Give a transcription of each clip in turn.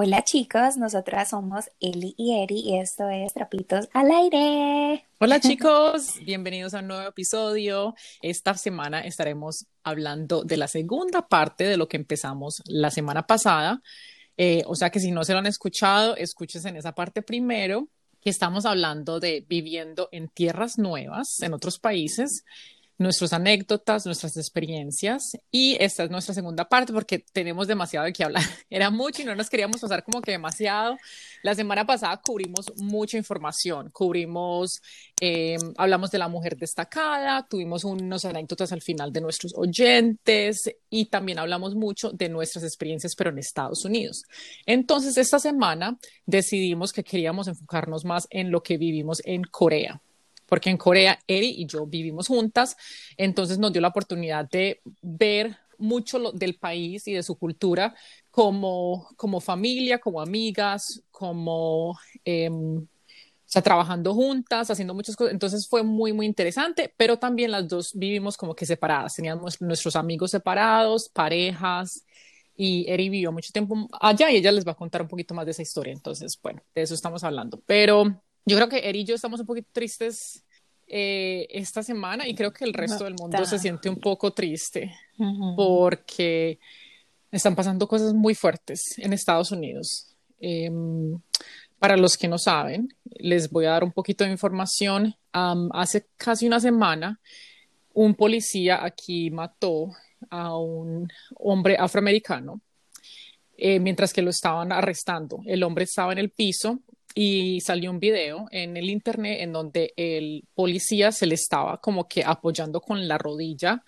Hola chicos, nosotras somos Eli y Eri y esto es Trapitos al Aire. Hola chicos, bienvenidos a un nuevo episodio. Esta semana estaremos hablando de la segunda parte de lo que empezamos la semana pasada. Eh, o sea que si no se lo han escuchado, escúchense en esa parte primero, que estamos hablando de viviendo en tierras nuevas, en otros países nuestras anécdotas, nuestras experiencias y esta es nuestra segunda parte porque tenemos demasiado de qué hablar. Era mucho y no nos queríamos pasar como que demasiado. La semana pasada cubrimos mucha información, cubrimos, em, hablamos de la mujer destacada, tuvimos unos anécdotas al final de nuestros oyentes y también hablamos mucho de nuestras experiencias pero en Estados Unidos. Entonces esta semana decidimos que queríamos enfocarnos más en lo que vivimos en Corea porque en Corea Eri y yo vivimos juntas, entonces nos dio la oportunidad de ver mucho del país y de su cultura como, como familia, como amigas, como... Em, o sea, trabajando juntas, haciendo muchas cosas. Entonces fue muy, muy interesante, pero también las dos vivimos como que separadas. Teníamos nuestros amigos separados, parejas, y Eri vivió mucho tiempo allá y ella les va a contar un poquito más de esa historia. Entonces, bueno, de eso estamos hablando. Pero yo creo que Eri y yo estamos un poquito tristes eh, esta semana y creo que el resto del mundo se siente un poco triste porque están pasando cosas muy fuertes en Estados Unidos. Em, para los que no saben, les voy a dar un poquito de información. hace casi una semana, un policía aquí mató a un hombre afroamericano eh, mientras que lo estaban arrestando. El hombre estaba en el piso y salió un video en el internet en donde el policía se le estaba como que apoyando con la rodilla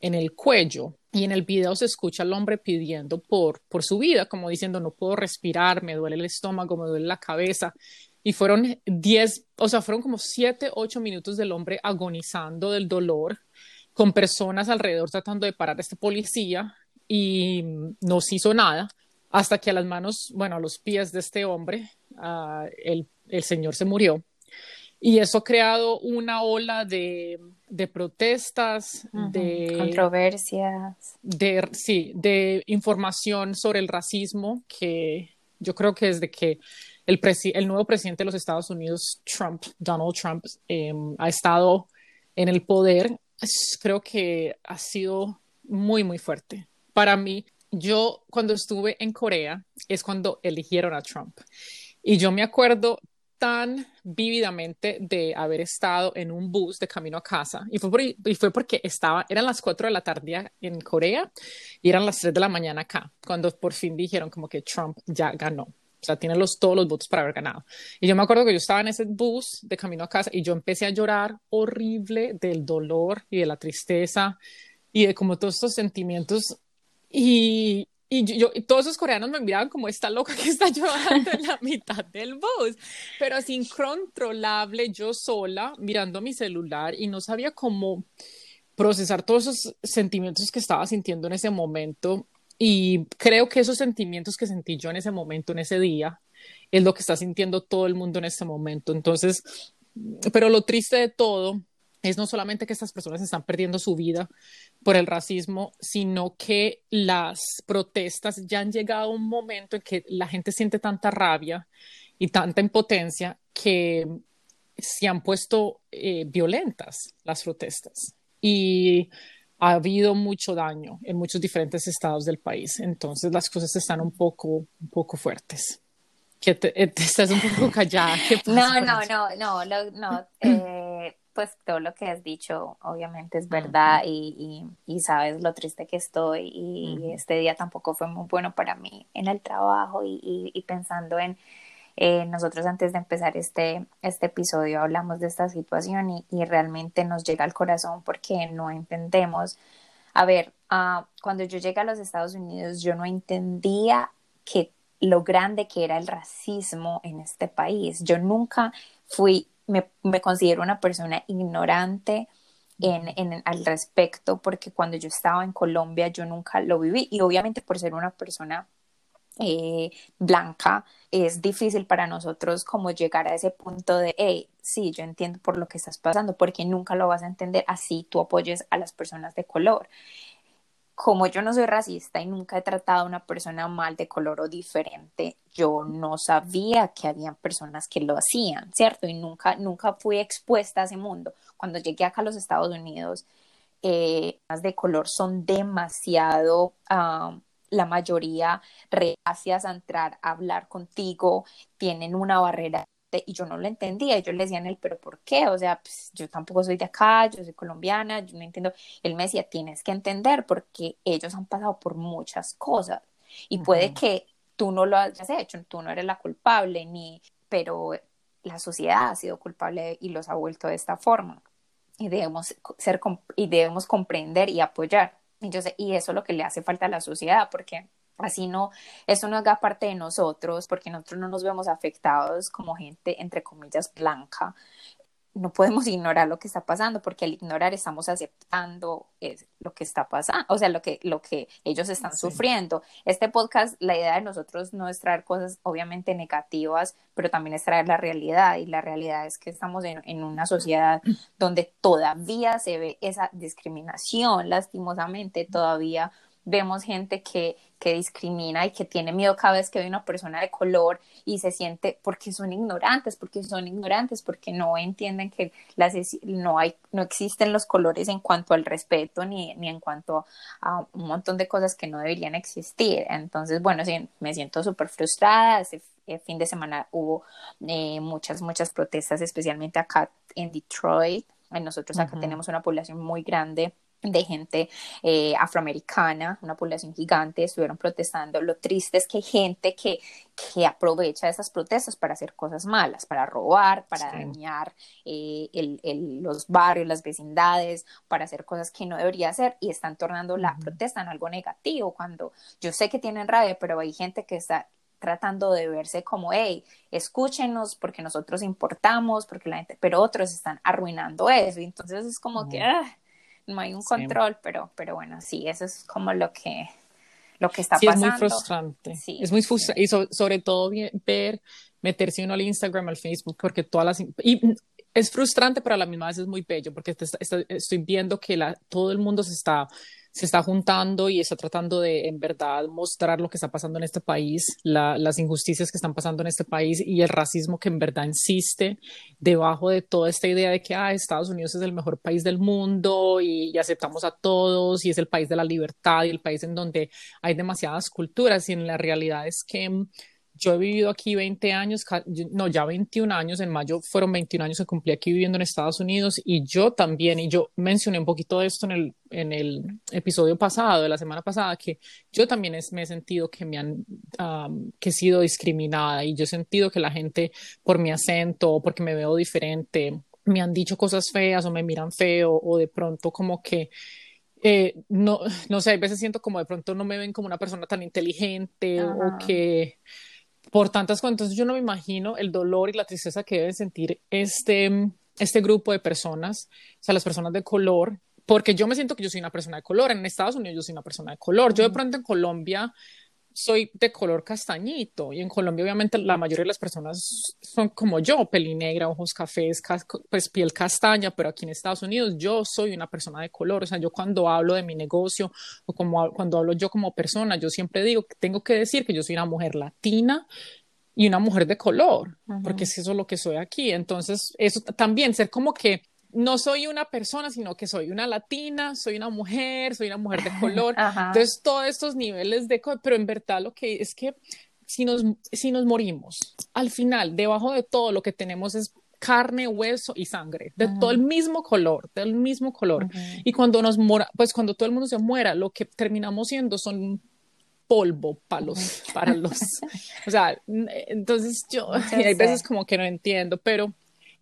en el cuello y en el video se escucha al hombre pidiendo por, por su vida, como diciendo no puedo respirar, me duele el estómago, me duele la cabeza. Y fueron 10, o sea, fueron como 7, 8 minutos del hombre agonizando del dolor, con personas alrededor tratando de parar a este policía y no se hizo nada, hasta que a las manos, bueno, a los pies de este hombre Ah, el, el, señor se murió. Y eso ha creado una ola de, de protestas, de controversias. De, sí, de información sobre el racismo que yo creo que desde que el, el nuevo presidente de los Estados Unidos, Trump, Donald Trump, em, ha estado en el poder, creo que ha sido muy, muy fuerte. Para mí, yo cuando estuve en Corea es cuando eligieron a Trump. Y yo me acuerdo tan vívidamente de haber estado en un bus de camino a casa y fue, porque estaba, eran las 4 de la tarde en Corea y eran las 3 de la mañana acá, cuando por fin dijeron como que Trump ya ganó. O sea, tiene los, todos los votos para haber ganado. Y yo me acuerdo que yo estaba en ese bus de camino a casa y yo empecé a llorar horrible del dolor y de la tristeza y de como todos estos sentimientos. Y, y yo, todos esos coreanos me miraban como esta loca que está llorando en la mitad del bus, pero así incontrolable yo sola mirando mi celular y no sabía cómo procesar todos esos sentimientos que estaba sintiendo en ese momento y creo que esos sentimientos que sentí yo en ese momento, en ese día, es lo que está sintiendo todo el mundo en este momento. Entonces, pero lo triste de todo es no solamente que estas personas están perdiendo su vida por el racismo, sino que las protestas ya han llegado a un momento en que la gente siente tanta rabia y tanta impotencia que se han puesto eh, violentas las protestas. Y ha habido mucho daño en muchos diferentes estados del país. Entonces las cosas están un poco, un poco fuertes. Que te, eh, estás un poco callada. no, no, no, no, no, no, eh, pues todo lo que has dicho obviamente es verdad y, y, sabes lo triste que estoy y este día tampoco fue muy bueno para mí en el trabajo y, y pensando en eh, nosotros antes de empezar este, este episodio hablamos de esta situación y, realmente nos llega al corazón porque no entendemos. A ver, uh, cuando yo llegué a los Estados Unidos yo no entendía que lo grande que era el racismo en este país. Yo nunca fui me, me considero una persona ignorante en, en, al respecto, porque cuando yo estaba en Colombia yo nunca lo viví y obviamente por ser una persona eh, blanca es difícil para nosotros como llegar a ese punto de, hey, sí, yo entiendo por lo que estás pasando, porque nunca lo vas a entender así tú apoyes a las personas de color. Como yo no soy racista y nunca he tratado a una persona mal de color o diferente, yo no sabía que habían personas que lo hacían, ¿cierto? Y nunca, nunca fui expuesta a ese mundo. Cuando llegué acá a los Estados Unidos, eh, las de color son demasiado, ah, la mayoría reacias a entrar a hablar contigo, tienen una barrera y yo no lo entendía. Y yo le decía en él, pero ¿por qué? O sea, pues, yo tampoco soy de acá, yo soy colombiana, yo no entiendo. Él me decía, tienes que entender porque ellos han pasado por muchas cosas y puede que tú no lo hayas hecho, tú no eres la culpable, ni, pero la sociedad ha sido culpable y los ha vuelto de esta forma. Y debemos, ser, y debemos comprender y apoyar. Y, yo sé, y eso es lo que le hace falta a la sociedad, porque Así no, eso no haga parte de nosotros, porque nosotros no nos vemos afectados como gente, entre comillas, blanca. No podemos ignorar lo que está pasando, porque al ignorar estamos aceptando lo que está pasando, o sea, lo que, lo que ellos están sufriendo. Este podcast, la idea de nosotros no es traer cosas obviamente negativas, pero también es traer la realidad, y la realidad es que estamos en, en una sociedad donde todavía se ve esa discriminación, lastimosamente, todavía vemos gente que, que discrimina y que tiene miedo cada vez que ve una persona de color y se siente porque son ignorantes, porque son ignorantes, porque no entienden que las, no, hay, no existen los colores en cuanto al respeto ni, ni en cuanto a un montón de cosas que no deberían existir. Entonces, bueno, sí, me siento súper frustrada. Este fin de semana hubo eh, muchas, muchas protestas, especialmente acá en Detroit. Nosotros acá tenemos una población muy grande de gente eh, afroamericana, una población gigante, estuvieron protestando. Lo triste es que hay gente que, que aprovecha esas protestas para hacer cosas malas, para robar, para dañar eh, el, el, los barrios, las vecindades, para hacer cosas que no debería hacer y están tornando la protesta en algo negativo. Cuando yo sé que tienen rabia, pero hay gente que está tratando de verse como, hey, escúchenos porque nosotros importamos, porque la gente, pero otros están arruinando eso. Y entonces es como que, ah, no hay un control, pero, pero bueno, sí, eso es como lo que, lo que está pasando. es muy frustrante. Sí, es muy frustrante. Y sobre todo ver, meterse uno al Instagram, al Facebook, porque todas las... Y es frustrante, pero a la misma vez es muy bello, porque estoy viendo que la, todo el mundo se está se está juntando y está tratando de, en verdad, mostrar lo que está pasando en este país, las injusticias que están pasando en este país y el racismo que en verdad insiste debajo de toda esta idea de que ah, Estados Unidos es el mejor país del mundo y, y, aceptamos a todos y es el país de la libertad y el país en donde hay demasiadas culturas y en la realidad es que yo he vivido aquí 20 años, no, ya 21 años, en mayo fueron 21 años que cumplí aquí viviendo en Estados Unidos y yo también, y yo mencioné un poquito de esto en el, en el episodio pasado, de la semana pasada, que yo también me he sentido que me han, que he sido discriminada y yo he sentido que la gente por mi acento o porque me veo diferente me han dicho cosas feas o me miran feo o de pronto como que eh, no, no sé, a veces siento como de pronto no me ven como una persona tan inteligente o que por tantas cosas. Entonces yo no me imagino el dolor y la tristeza que deben sentir este, este grupo de personas, o sea, las personas de color, porque yo me siento que yo soy una persona de color. En Estados Unidos yo soy una persona de color. Yo de pronto en Colombia soy de color castañito y en Colombia obviamente la mayoría de las personas son como yo, pelinegra, ojos cafés, pues piel castaña, pero aquí en Estados Unidos yo soy una persona de color, o sea, yo cuando hablo de mi negocio o como cuando hablo yo como persona, yo siempre digo que tengo que decir que yo soy una mujer latina y una mujer de color, porque es eso lo que soy aquí. Entonces, eso también ser como que no soy una persona, sino que soy una latina, soy una mujer, soy una mujer de color. Entonces, todos estos niveles de, pero en verdad lo que es que si nos, si nos morimos, al final, debajo de todo lo que tenemos es carne, hueso y sangre, de todo el mismo color, del mismo color. Y cuando nos mora, pues cuando todo el mundo se muera, lo que terminamos siendo son polvo para los, para los, o sea, entonces yo, hay veces como que no entiendo, pero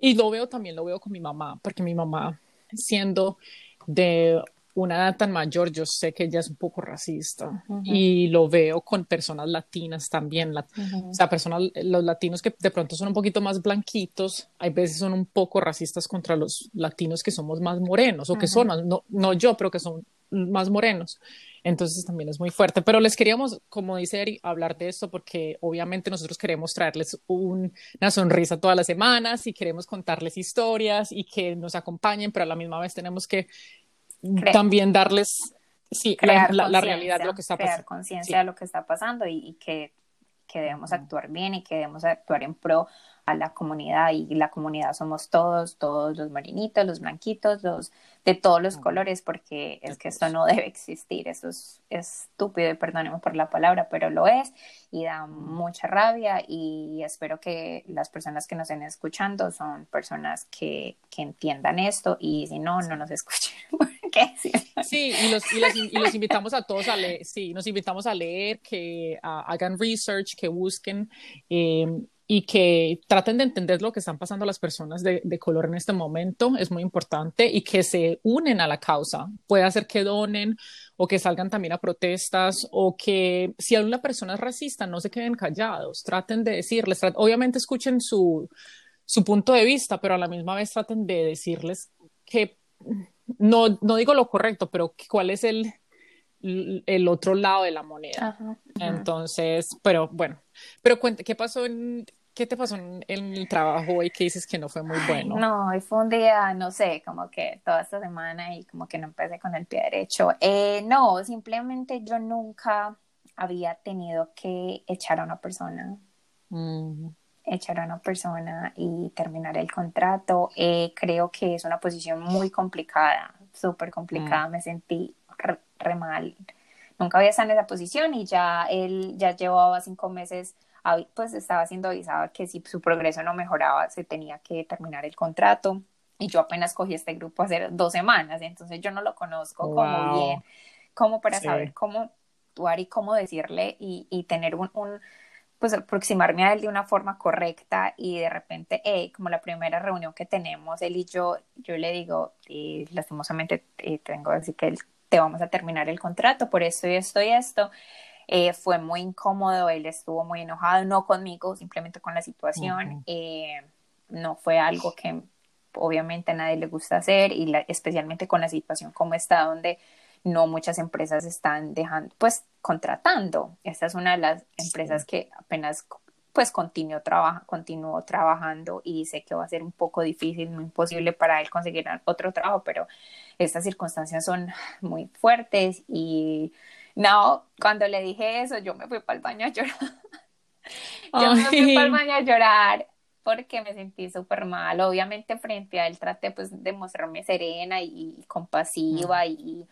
y lo veo también, lo veo con mi mamá, porque mi mamá, siendo de una edad tan mayor, yo sé que ella es un poco racista y lo veo con personas latinas también, o sea, personas, los latinos que de pronto son un poquito más blanquitos, hay veces son un poco racistas contra los latinos que somos más morenos o que son no, no yo, pero que son más morenos. Entonces también es muy fuerte. Pero les queríamos, como dice Eri, hablar de esto porque obviamente nosotros queremos traerles una sonrisa todas las semanas y queremos contarles historias y que nos acompañen, pero a la misma vez tenemos que también darles sí, la, la, realidad de lo que está pasando. Crear conciencia de lo que está pasando y, y que, que, debemos actuar bien y que debemos actuar en pro a la comunidad y la comunidad somos todos, todos los marinitos, los blanquitos, los de todos los colores, porque es que esto no debe existir, eso es estúpido y perdónenme por la palabra, pero lo es y da mucha rabia y espero que las personas que nos estén escuchando son personas que, que entiendan esto y si no, no nos escuchen. Sí, y los, y, los, invitamos a todos a leer, sí, nos invitamos a leer, que hagan research, que busquen. Eh, y que traten de entender lo que están pasando las personas de, color en este momento, es muy importante, y que se unen a la causa. Puede hacer que donen o que salgan también a protestas o que si alguna persona es racista no se queden callados, traten de decirles, obviamente escuchen su, su punto de vista, pero a la misma vez traten de decirles que no, no digo lo correcto, pero cuál es el, el otro lado de la moneda. Entonces, pero bueno, pero cuente, ¿qué pasó en, qué te pasó en, el trabajo y qué dices que no fue muy bueno? No, hoy fue un día, no sé, como que toda esta semana y como que no empecé con el pie derecho. Eh, no, simplemente yo nunca había tenido que echar a una persona. Mm. echar a una persona y terminar el contrato. Eh, creo que es una posición muy complicada, súper complicada. Mm. Me sentí re, mal. Nunca había estado en esa posición y ya él ya llevaba cinco meses, pues estaba siendo avisado que si su progreso no mejoraba se tenía que terminar el contrato. Y yo apenas cogí este grupo hace dos semanas, entonces yo no lo conozco como bien, como para saber cómo actuar y cómo decirle y, y tener un, un, pues aproximarme a él de una forma correcta y de repente, hey, como la primera reunión que tenemos, él y yo, yo le digo, y lastimosamente eh, tengo que decir que él vamos a terminar el contrato por esto y esto y esto. Eh, fue muy incómodo, él estuvo muy enojado, no conmigo, simplemente con la situación. Eh, no fue algo que obviamente a nadie le gusta hacer y especialmente con la situación como está, donde no muchas empresas están dejando, pues contratando. Esta es una de las empresas que apenas pues continuó, trabaja, continuó trabajando y sé que va a ser un poco difícil, muy imposible para él conseguir otro trabajo, pero estas circunstancias son muy fuertes y no, cuando le dije eso, yo me fui para el baño a llorar. yo me fui para el baño a llorar porque me sentí súper mal. Obviamente frente a él traté pues de mostrarme serena y, compasiva y,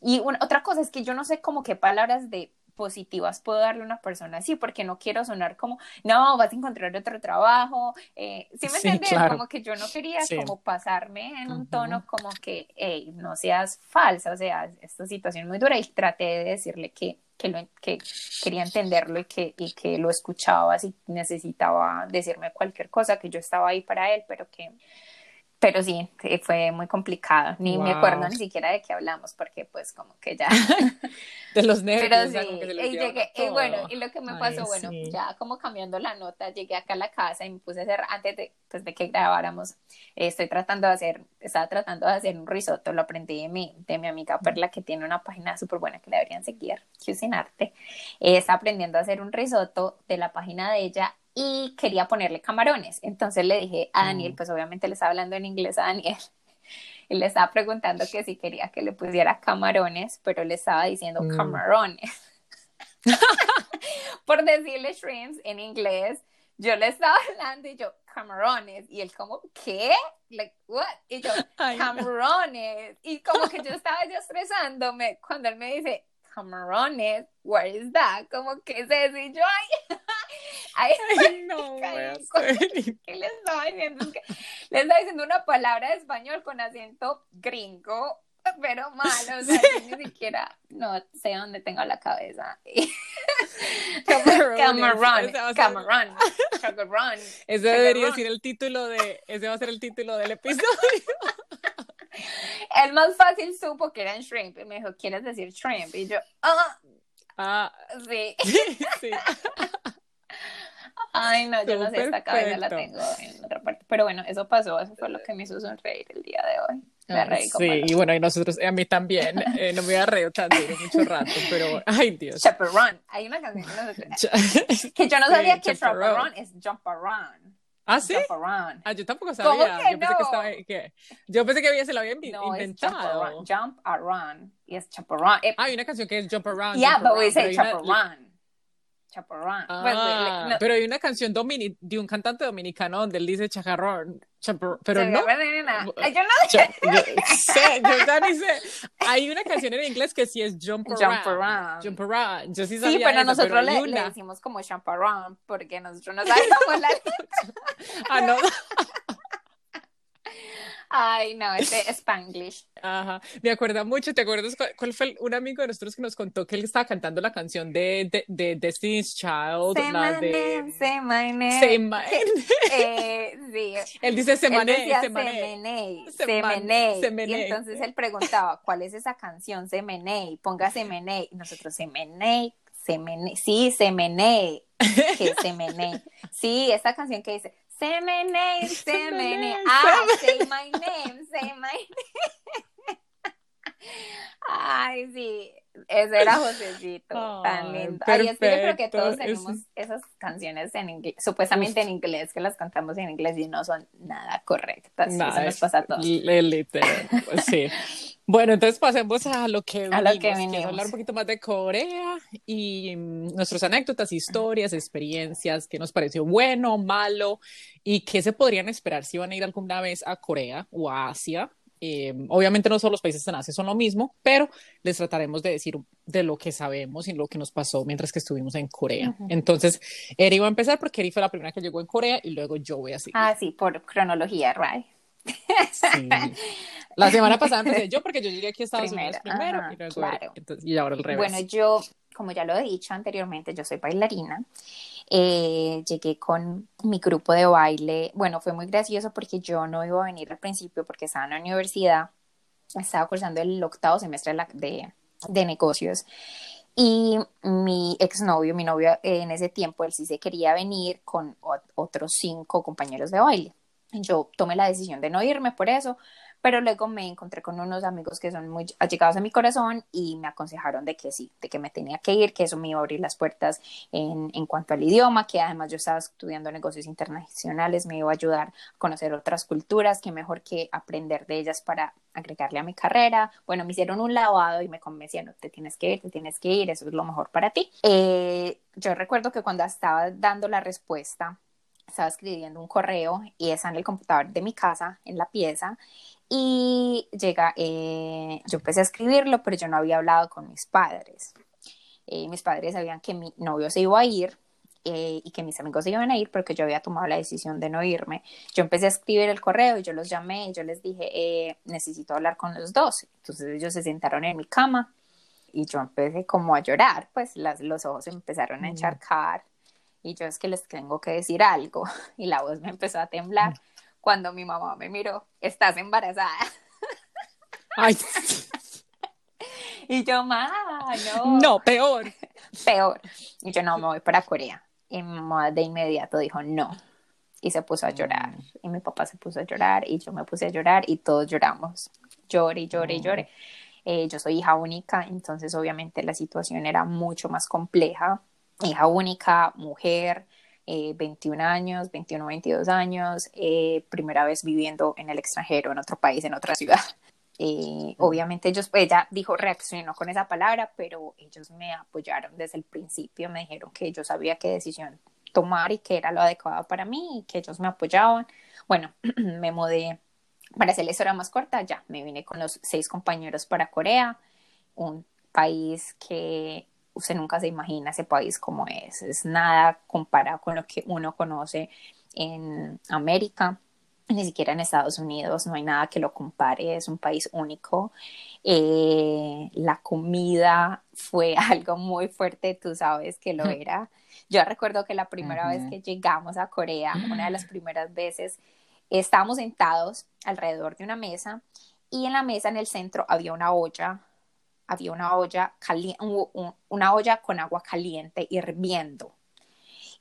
y otra cosa es que yo no sé como qué palabras de positivas puedo darle a una persona así, porque no quiero sonar como, no, vas a encontrar otro trabajo. Eh, ¿Sí me entiendes? Como que yo no quería como pasarme en un tono como que, hey, no seas falsa, o sea, esta situación es muy dura y traté de decirle que, que, lo, que quería entenderlo y que, y que lo escuchaba si necesitaba decirme cualquier cosa, que yo estaba ahí para él, pero que pero sí, fue muy complicado. Ni me acuerdo ni siquiera de qué hablamos, porque pues como que ya... de los nervios. Pero sí, y, llegué, y bueno, y lo que me pasó, bueno, ya como cambiando la nota, llegué acá a la casa y me puse a hacer, antes de, pues, de que grabáramos, eh, estoy tratando de hacer, estaba tratando de hacer un risotto, lo aprendí de mi, de mi amiga Perla, que tiene una página súper buena que deberían seguir, Cuisinarte. Eh, está aprendiendo a hacer un risotto de la página de ella y quería ponerle camarones. Entonces le dije a Daniel, mm. pues obviamente le estaba hablando en inglés a Daniel, y le estaba preguntando que si quería que le pusiera camarones, pero le estaba diciendo mm. camarones. Por decirle shrimps en inglés, yo le estaba hablando y yo, camarones, y él como, ¿qué? Like, what? Y yo, camarones, y como que yo estaba ya estresándome cuando él me dice, camarones, where is that? Como que y yo, ay, ay, no, ¿qué le estaba diciendo? le estaba diciendo una palabra de español con acento gringo, pero malo, o sea, ni siquiera, no sé dónde tengo la cabeza. Cameron, Cameron, Cameron, Ese debería ser el título de, ese va a ser el título del episodio. El más fácil supo que eran shrimp y me dijo, ¿quieres decir shrimp? Y yo, ah, ah. sí. sí. Ay, no, yo no sé, esta cabeza la tengo en otra parte. Pero bueno, eso pasó, eso fue lo que me hizo sonreír el día de hoy. Me reí Sí, y bueno, y nosotros, a mí también, eh, no me voy a reír tanto, mucho rato, pero, ay Dios. Chaperón, hay una canción que, yo no sabía que Chaperón es Jump Around. ¿Ah, sí? Ah, yo tampoco ¿Cómo sabía. que yo pensé que no? estaba que yo pensé que había se lo había No, es jump inventado. around. Jump around. Y es jump around. Eh, Ah, hay una canción que es Jump Around. yeah, Jump but we Around, say pero hay jump around. Pues, Ah, no- pero hay una canción domini- de un cantante dominicano donde él dice chacarrón, chapar- pero se no. Ay, Yo no yo sé, yo ya ni sé. Hay una canción en inglés que sí es Jump Around. Jump around. Jump Around. Yo sí Sí, sabía pero esa, nosotros le, le decimos como chaparrón porque nosotros no sabemos la Ah, no. Ay, no, ese Spanglish. Ajá. Me acuerda mucho, ¿te acuerdas cuál, fue un amigo de nosotros que nos contó que él estaba cantando la canción de, de, de Destiny's Child, Say la my de name, say my name. Say my- Eh, sí. Él dice Él Semané, decía Semané. Semeney, Seman- Semeney. Semeney. Y entonces él preguntaba, ¿cuál es esa canción? Semeney, ponga Semeney. Y nosotros, Semeney, Semeney. Sí, Semeney. Que Semeney. Sí, esa canción que dice, Semeney, Semeney. Semeney, Ah, say my name, say my name. Ay, sí. Ese era Josecito, tan Ay, lindo. Ay, es que yo creo que todos es- tenemos esas canciones en inglés, supuestamente en inglés, que las cantamos en inglés y no son nada correctas. Eso Nada, nos pasa a todos. li- literal, pues sí. Bueno, entonces pasemos a lo que A lo que Quiero venimos. hablar un poquito más de Corea y mm, nuestras anécdotas, historias, experiencias, qué nos pareció bueno, malo y qué se podrían esperar si van a ir alguna vez a Corea o a Asia. Eh, obviamente no todos los países en Asia son lo mismo, pero les trataremos de decir de lo que sabemos y lo que nos pasó mientras que estuvimos en Corea. Ujú. Entonces, Eri va a empezar porque Eri fue la primera que llegó en Corea y luego yo voy a seguir. Ah, sí, por cronología, right? Sí. La semana pasada empecé yo porque yo llegué aquí a Estados Primero, Unidos primero ajá, y, luego claro. entonces, y ahora al revés. Bueno, yo, como ya lo he dicho anteriormente, yo soy bailarina. Eh, llegué con mi grupo de baile. Bueno, fue muy gracioso porque yo no iba a venir al principio porque estaba en la universidad. Estaba cursando el octavo semestre de, de, de negocios. Y mi exnovio, mi novio eh, en ese tiempo, él sí se quería venir con otros cinco compañeros de baile. Yo tomé la decisión de no irme por eso, pero luego me encontré con unos amigos que son muy allegados a mi corazón y me aconsejaron de que sí, de que me tenía que ir, que eso me iba a abrir las puertas en, en cuanto al idioma, que además yo estaba estudiando negocios internacionales, me iba a ayudar a conocer otras culturas, que mejor que aprender de ellas para agregarle a mi carrera. Bueno, me hicieron un lavado y me convencieron, te tienes que ir, te tienes que ir, eso es lo mejor para ti. Eh, yo recuerdo que cuando estaba dando la respuesta, estaba escribiendo un correo y está en el computador de mi casa, en la pieza, y llega, eh, yo empecé a escribirlo, pero yo no había hablado con mis padres. Eh, mis padres sabían que mi novio se iba a ir eh, y que mis amigos se iban a ir, pero que yo había tomado la decisión de no irme. Yo empecé a escribir el correo y yo los llamé y yo les dije, eh, necesito hablar con los dos. Entonces ellos se sentaron en mi cama y yo empecé como a llorar, pues las, los ojos empezaron a Mm. encharcar y yo es que les tengo que decir algo y la voz me empezó a temblar cuando mi mamá me miró, estás embarazada. Ay, Y yo, ma, no. no, peor. peor. Y yo no me voy para Corea. Y mi mamá de inmediato dijo no. Y se puso a llorar. Y mi papá se puso a llorar. Y yo me puse a llorar. Y todos lloramos. Lloré, lloré, Mm. lloré. Eh, yo soy hija única. Entonces, obviamente, la situación era mucho más compleja. Hija única, mujer. eh, 21 años, 21, 22 años, eh, primera vez viviendo en el extranjero, en otro país, en otra ciudad. Eh, obviamente ellos, ella dijo, reaccionó con esa palabra, pero ellos me apoyaron desde el principio, me dijeron que yo sabía qué decisión tomar y que era lo adecuado para mí y que ellos me apoyaban. Bueno, me mudé, para hacer la historia más corta, ya me vine con los seis compañeros para Corea, un país que usted nunca se imagina ese país como es, es nada comparado con lo que uno conoce en América ni siquiera en Estados Unidos, no hay nada que lo compare, es un país único. Eh, la comida fue algo muy fuerte, tú sabes que lo era. Yo recuerdo que la primera vez que llegamos a Corea, una de las primeras veces, estábamos sentados alrededor de una mesa y en la mesa en el centro había una olla, había una olla una olla con agua caliente hirviendo.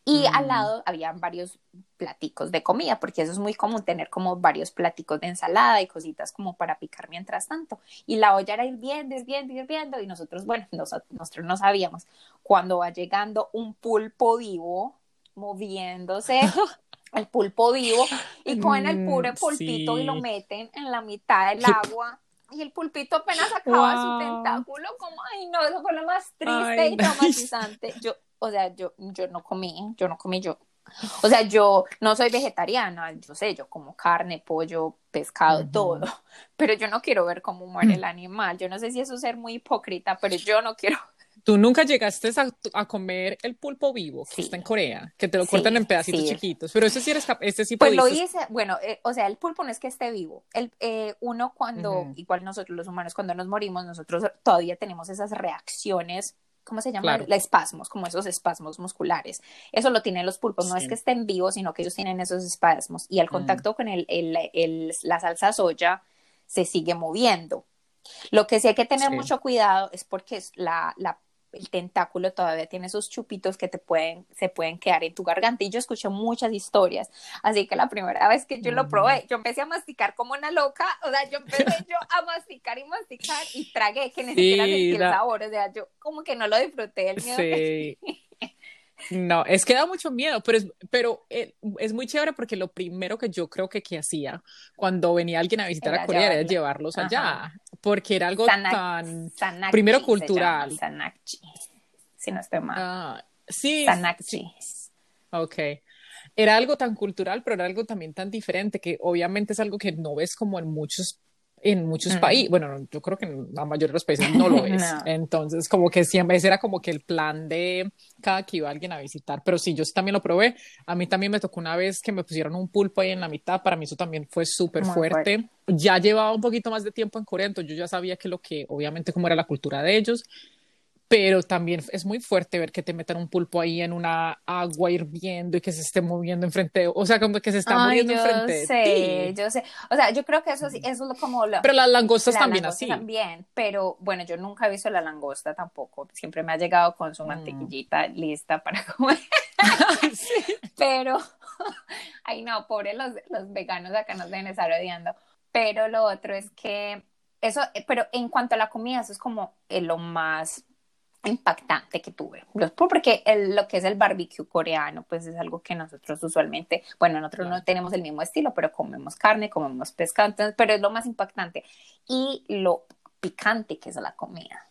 Y Mm. al lado habían varios platicos de comida, porque eso es muy común tener como varios platicos de ensalada y cositas como para picar mientras tanto. Y la olla era hirviendo, hirviendo, hirviendo, y nosotros, bueno, nos- nosotros no sabíamos. Cuando va llegando un pulpo vivo moviéndose el pulpo vivo y cogen el puro mm, pulpito y lo meten en la mitad del agua y el pulpito apenas acaba su tentáculo, como, ay no, eso fue lo más triste y traumatizante. Yo, o sea, yo, yo no comí, yo no comí, yo, o sea, yo no soy vegetariana, yo sé, yo como carne, pollo, pescado, todo, pero yo no quiero ver cómo muere el animal. Yo no sé si eso es ser muy hipócrita, pero yo no quiero Tú nunca llegaste a, comer el pulpo vivo que está en Corea, que te lo cortan en pedacitos chiquitos, pero ese sí eres este sí Pues lo hice, bueno, eh, o sea, el pulpo no es que esté vivo. El, eh, uno cuando, igual nosotros los humanos, cuando nos morimos, nosotros todavía tenemos esas reacciones ¿cómo se llama? Claro. espasmos, como esos espasmos musculares. Eso lo tienen los pulpos, no es que estén vivos, sino que ellos tienen esos espasmos. Y al mm. contacto con el, el, la salsa soya se sigue moviendo. Lo que sí hay que tener mucho cuidado es porque la, la el tentáculo todavía tiene esos chupitos que te pueden, se pueden quedar en tu garganta. Y yo escuché muchas historias. Así que la primera vez que yo lo probé, yo empecé a masticar como una loca. O sea, yo empecé yo a masticar y masticar y tragué que ni siquiera sentí el sabor. O sea, yo como que no lo disfruté el miedo. Sí. No, es que da mucho miedo, pero es, pero eh, es, muy chévere porque lo primero que yo creo que, que hacía cuando venía alguien a visitar a Corea era llevarlos allá, porque era algo tan, primero cultural. Sanakchi, si no estoy mal. Ah, sí. Sanakchi. Ok. Era algo tan cultural, pero era algo también tan diferente que obviamente es algo que no ves como en muchos en muchos países, bueno, yo creo que en la mayoría de los países no lo es. Entonces, como que siempre ese era como que el plan de cada que iba alguien a visitar. Pero sí, yo sí también lo probé. A mí también me tocó una vez que me pusieron un pulpo ahí en la mitad. Para mí eso también fue súper fuerte. Ya llevaba un poquito más de tiempo en Corea, entonces yo ya sabía que lo que, obviamente, como era la cultura de ellos pero también es muy fuerte ver que te metan un pulpo ahí en una agua hirviendo y que se esté moviendo enfrente, de, o sea, como que se está moviendo enfrente sé, de ti. Yo sé, o sea, yo creo que eso sí, eso es como lo, Pero las langostas también así. También, pero bueno, yo nunca he visto la langosta tampoco, siempre me ha llegado con su mm. mantequillita lista para comer. Pero, ay no, pobre los, los veganos acá nos deben estar odiando. Pero lo otro es que eso, pero en cuanto a la comida, eso es como lo más impactante que tuve. Porque lo que es el barbecue coreano, pues es algo que nosotros usualmente, bueno, nosotros no tenemos el mismo estilo, pero comemos carne, comemos pescado, pero es lo más impactante. Y lo picante que es la comida.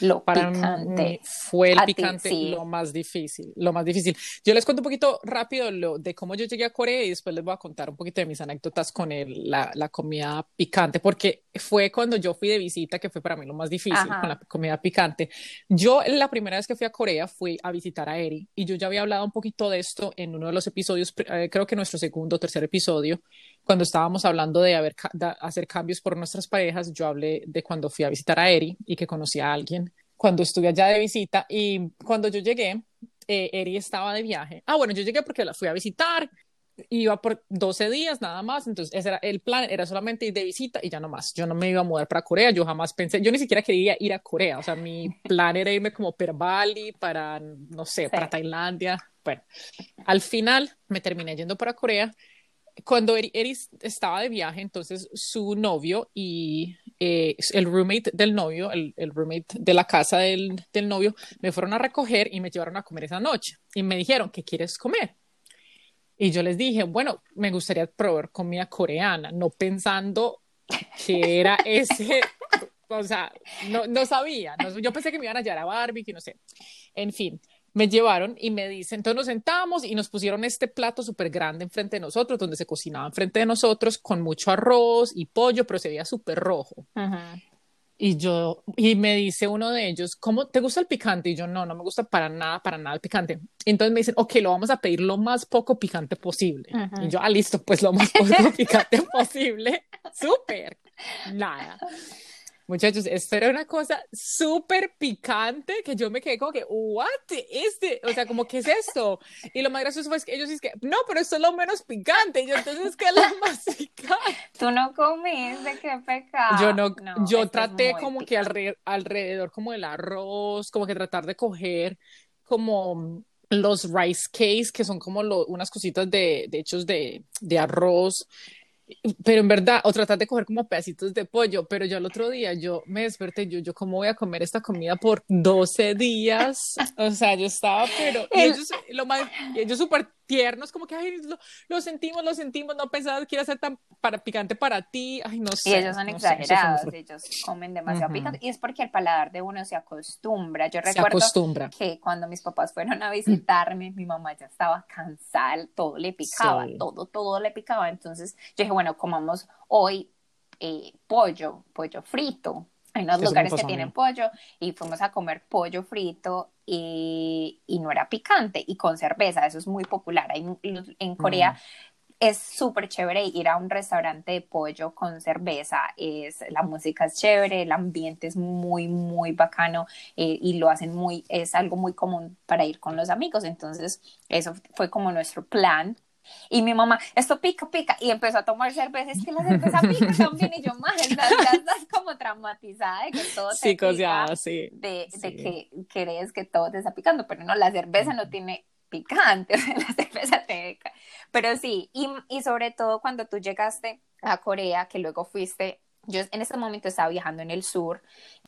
Lo Para picante. fue el picante lo más difícil, lo más difícil. Yo les cuento un poquito rápido lo, de cómo yo llegué a Corea y después les voy a contar un poquito de mis anécdotas con el, la, la, comida picante, porque fue cuando yo fui de visita que fue para mí lo más difícil con la comida picante. Yo la primera vez que fui a Corea fui a visitar a Eri y yo ya había hablado un poquito de esto en uno de los episodios, eh, creo que nuestro segundo o tercer episodio, cuando estábamos hablando de, haber, hacer cambios por nuestras parejas, yo hablé de cuando fui a visitar a Eri y que conocí a alguien cuando estuve allá de visita y cuando yo llegué, eh, Eri estaba de viaje. Ah, bueno, yo llegué porque la fui a visitar, iba por 12 días nada más, entonces ese era el plan, era solamente ir de visita y ya no más. Yo no me iba a mudar para Corea, yo jamás pensé, yo ni siquiera quería ir a Corea, o sea, mi plan era irme como para Bali, para, no sé, para Tailandia. Bueno, al final me terminé yendo para Corea cuando Eris estaba de viaje, entonces su novio y eh, el roommate del novio, el, el roommate de la casa del, del, novio, me fueron a recoger y me llevaron a comer esa noche. Y me dijeron, ¿qué quieres comer? Y yo les dije, bueno, me gustaría probar comida coreana, no pensando que era ese, o sea, no, no sabía. yo pensé que me iban a llevar a barbecue, no sé. En fin, me llevaron y me dicen, entonces nos sentamos y nos pusieron este plato súper grande enfrente de nosotros, donde se cocinaba enfrente de nosotros con mucho arroz y pollo, pero se veía súper rojo. Y yo, y me dice uno de ellos, ¿cómo te gusta el picante? Y yo, no, no me gusta para nada, para nada el picante. Entonces me dicen, ok, lo vamos a pedir lo más poco picante posible. Y yo, ah, listo, pues lo más poco picante posible. Súper. Nada. Muchachos, esto era una cosa súper picante que yo me quedé como que, ¿what? Este, o sea, como, ¿qué es esto? Y lo más gracioso fue que ellos dicen que, no, pero esto es lo menos picante. Y yo, entonces, ¿qué es lo más picante? Tú no comiste, qué pecado. Yo no, yo traté como que alrededor, alrededor como del arroz, como que tratar de coger como los rice cakes, que son como unas cositas de, de hechos de, de arroz pero en verdad, o tratar de coger como pedacitos de pollo, pero yo el otro día, yo me desperté, yo, yo cómo voy a comer esta comida por 12 días, o sea, yo estaba, pero, y ellos, lo más, ellos súper tiernos, como que, ay, lo, sentimos, lo sentimos, no pensaba que iba a ser tan para, picante para ti, ay, no sé. Y ellos son exagerados, ellos comen demasiado picante, y es porque el paladar de uno se acostumbra. Yo recuerdo que cuando mis papás fueron a visitarme, mi mamá ya estaba cansada, todo le picaba, todo, todo le picaba, entonces yo dije, bueno, comamos hoy eh, pollo, pollo frito, hay unos lugares que tienen pollo y fuimos a comer pollo frito y, y, no era picante y con cerveza, eso es muy popular. en Corea mm. es súper chévere ir a un restaurante de pollo con cerveza, es, la música es chévere, el ambiente es muy, muy bacano eh, y lo hacen muy, es algo muy común para ir con los amigos. Entonces, eso fue como nuestro plan y mi mamá, esto pica, pica, y empezó a tomar cerveza, es que la cerveza pica también, y yo, más, estás, estás, como traumatizada de que todo te sí, pica, sí, de, de que crees que todo te está picando, pero no, la cerveza no tiene picante, la cerveza te pero sí, y, y sobre todo cuando tú llegaste a Corea, que luego fuiste yo en este momento estaba viajando en el sur,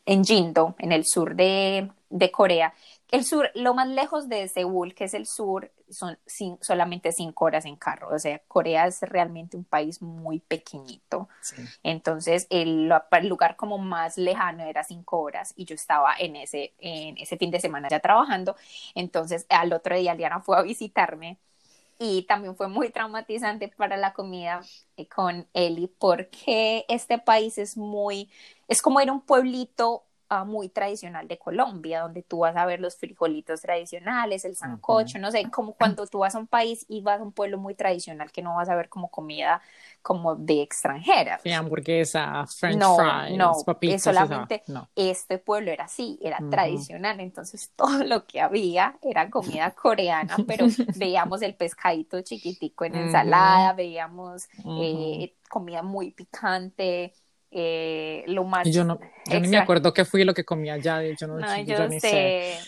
en Jindo, en el sur de, de Corea, el sur, lo más lejos de Seúl, que es el sur, son solamente cinco horas en carro. O sea, Corea es realmente un país muy pequeñito. Entonces, el, lugar como más lejano era cinco horas y yo estaba en ese, en ese fin de semana ya trabajando. Entonces, al otro día Liana fue a visitarme y también fue muy traumatizante para la comida eh, con Eli porque este país es muy, es como ir a un pueblito muy tradicional de Colombia, donde tú vas a ver los frijolitos tradicionales, el sancocho, no sé, como cuando tú vas a un país y vas a un pueblo muy tradicional que no vas a ver como comida como de extranjera. Sí, hamburguesa, french fries, no, papitas, solamente este pueblo era así, era tradicional, entonces todo lo que había era comida coreana, pero veíamos el pescadito chiquitico en ensalada, veíamos eh, comida muy picante, eh, lo más... Yo no, yo ni me acuerdo qué fui lo que comía allá, yo no, no yo, sé.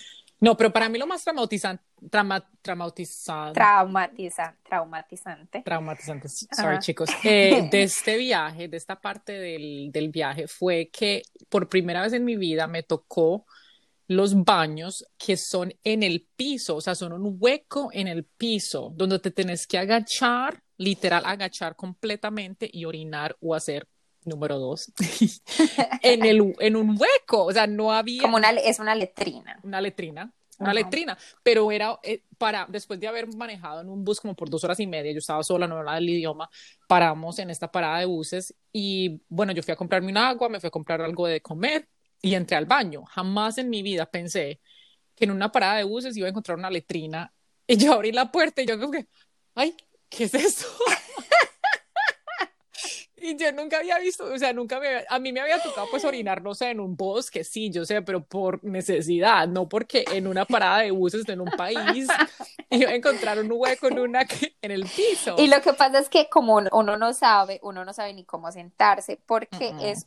No, pero para mí lo más traumatizante, trauma, traumatizante. Traumatiza, traumatizante. Traumatizante, sorry chicos. Eh, de este viaje, de esta parte del, del, viaje, fue que por primera vez en mi vida me tocó los baños que son en el piso, o sea, son un hueco en el piso, donde te tienes que agachar, literal, agachar completamente y orinar o hacer número dos, en, el, en un hueco, o sea, no había... Como una, es una letrina. Una letrina, una letrina, pero era eh, para, después de haber manejado en un bus como por dos horas y media, yo estaba sola, no hablaba el idioma, paramos en esta parada de buses y bueno, yo fui a comprarme un agua, me fui a comprar algo de comer y entré al baño. Jamás en mi vida pensé que en una parada de buses iba a encontrar una letrina y yo abrí la puerta y yo como que, ay, ¿qué es eso? Y yo nunca había visto, o sea, nunca me, a mí me había tocado pues orinar, no sé, en un bosque, sí, yo sé, pero por necesidad, no porque en una parada de buses en un país iba a encontrar un hueco en, una, en el piso. Y lo que pasa es que como uno no sabe, uno no sabe ni cómo sentarse, porque es,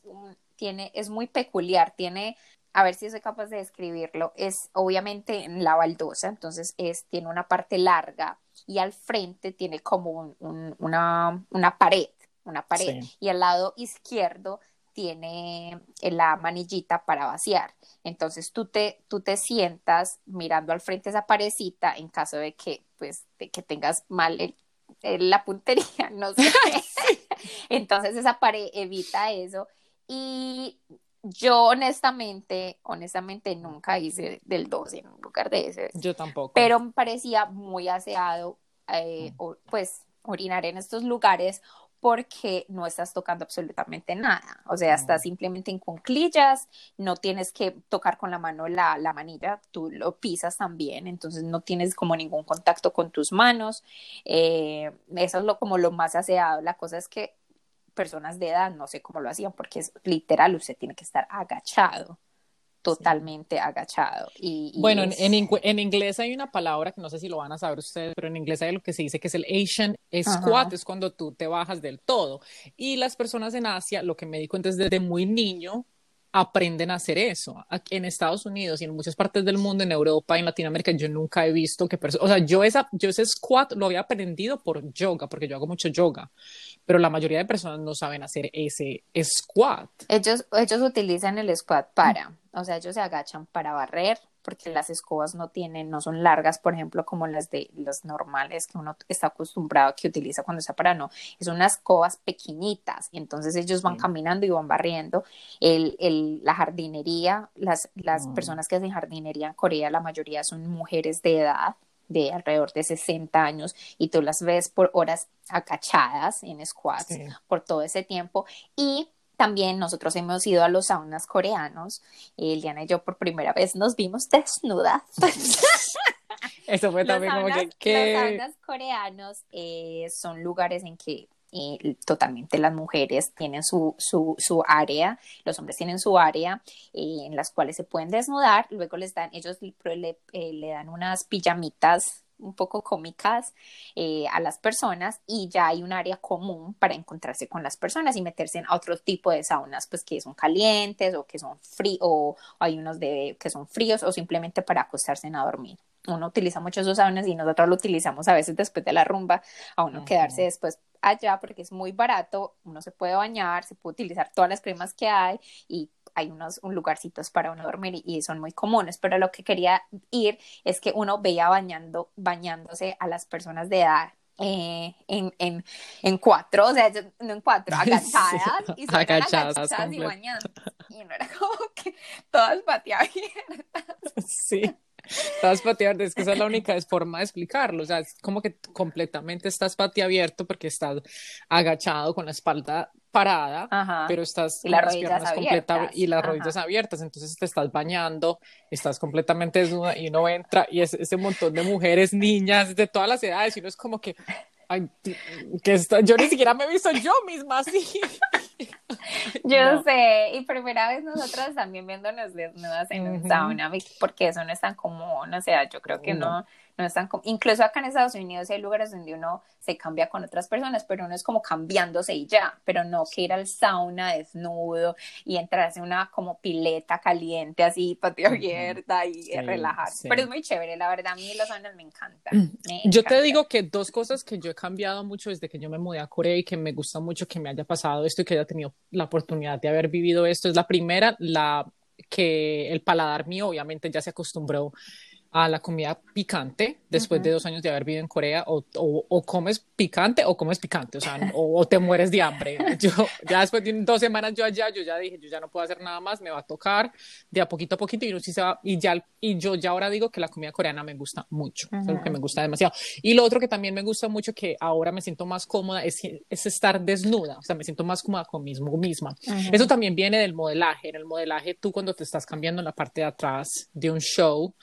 tiene, es muy peculiar, tiene a ver si soy capaz de describirlo, es obviamente en la baldosa, entonces es, tiene una parte larga y al frente tiene como una, una pared una pared, y al lado izquierdo tiene la manillita para vaciar. Entonces tú te, tú te sientas mirando al frente esa parecita en caso de que, pues, de que tengas mal la puntería, no sé. Entonces esa pared evita eso. Y yo honestamente, honestamente nunca hice del 12 en un lugar de ese. Yo tampoco. Pero me parecía muy aseado, eh, mm. pues, orinar en estos lugares porque no estás tocando absolutamente nada. O sea, estás simplemente en cunclillas, no tienes que tocar con la mano la, la, manilla, tú lo pisas también, entonces no tienes como ningún contacto con tus manos. Eh, eso es lo, como lo más aseado. La cosa es que personas de edad no sé cómo lo hacían porque es literal, usted tiene que estar agachado totalmente agachado. Y, bueno, en, en, inglés hay una palabra que no sé si lo van a saber ustedes, pero en inglés hay lo que se dice que es el Asian squat, es cuando tú te bajas del todo. Y las personas en Asia, lo que me di cuenta es desde muy niño, aprenden a hacer eso. En Estados Unidos y en muchas partes del mundo, en Europa y en Latinoamérica, yo nunca he visto que personas, o sea, yo, esa, yo ese squat lo había aprendido por yoga, porque yo hago mucho yoga, pero la mayoría de personas no saben hacer ese squat. Ellos, ellos utilizan el squat para, o sea, ellos se agachan para barrer, porque las escobas no tienen, no son largas, por ejemplo, como las de las normales que uno está acostumbrado a que utiliza cuando está para no, es unas escobas pequeñitas, y entonces ellos van caminando y van barriendo. El, el, la jardinería, las, las mm. personas que hacen jardinería en Corea, la mayoría son mujeres de edad, de alrededor de 60 años y tú las ves por horas acachadas en squats por todo ese tiempo y también nosotros hemos ido a los saunas coreanos. Eliana y yo por primera vez nos vimos desnudas. Eso fue también como que... Los saunas coreanos eh, son lugares en que eh, totalmente las mujeres tienen su, su, su, área, los hombres tienen su área eh, en las cuales se pueden desnudar, luego les dan, ellos le, le dan unas pijamitas un poco cómicas eh, a las personas y ya hay un área común para encontrarse con las personas y meterse en otro tipo de saunas, pues que son calientes o que son fríos, o hay unos de, que son fríos o simplemente para acostarse a dormir. Uno utiliza mucho esos saunas y nosotros lo utilizamos a veces después de la rumba, a uno quedarse después allá porque es muy barato, uno se puede bañar, se puede utilizar todas las cremas que hay y hay unos un lugarcitos para uno dormir y, son muy comunes, pero lo que quería ir es que uno veía bañando, bañándose a las personas de edad eh, en, en, en, cuatro, o sea, no en cuatro, agachadas, y se agachadas, agachadas y bañando. Y no era como que todas pateabiertas. Sí. Estás pateando, es que esa es la única forma de explicarlo, o sea, es como que completamente estás pati abierto porque estás agachado con la espalda parada, pero estás y con las, piernas completas y las rodillas abiertas, entonces te estás bañando, estás completamente desnuda y uno entra y es ese montón de mujeres, niñas de todas las edades y uno es como que, ay, que yo ni siquiera me he visto yo misma así. Yo sé, y primera vez nosotros también viéndonos desnudas en un sauna, porque eso no es tan común, o sea, yo creo que no, no están, incluso acá en Estados Unidos hay lugares donde uno se cambia con otras personas, pero uno es como cambiándose y ya, pero no que ir al sauna desnudo y entrarse en una como pileta caliente así, patio abierta y relajarse, pero es muy chévere, la verdad a mí los saunas me encantan. yo te digo que dos cosas que yo he cambiado mucho desde que yo me mudé a Corea y que me gusta mucho que me haya pasado esto y que haya tenido la oportunidad de haber vivido esto es la primera, la que el paladar mío obviamente ya se acostumbró a la comida picante después de dos años de haber vivido en Corea o, o, comes picante o comes picante, o sea, o, te mueres de hambre. Yo ya después de dos semanas yo allá, yo ya dije, yo ya no puedo hacer nada más, me va a tocar de a poquito a poquito y, sí se va, y, ya, y yo ya ahora digo que la comida coreana me gusta mucho, es algo que me gusta demasiado. Y lo otro que también me gusta mucho, que ahora me siento más cómoda, es, es estar desnuda, o sea, me siento más cómoda conmigo misma. Eso también viene del modelaje. En el modelaje, tú cuando te estás cambiando en la parte de atrás de un show,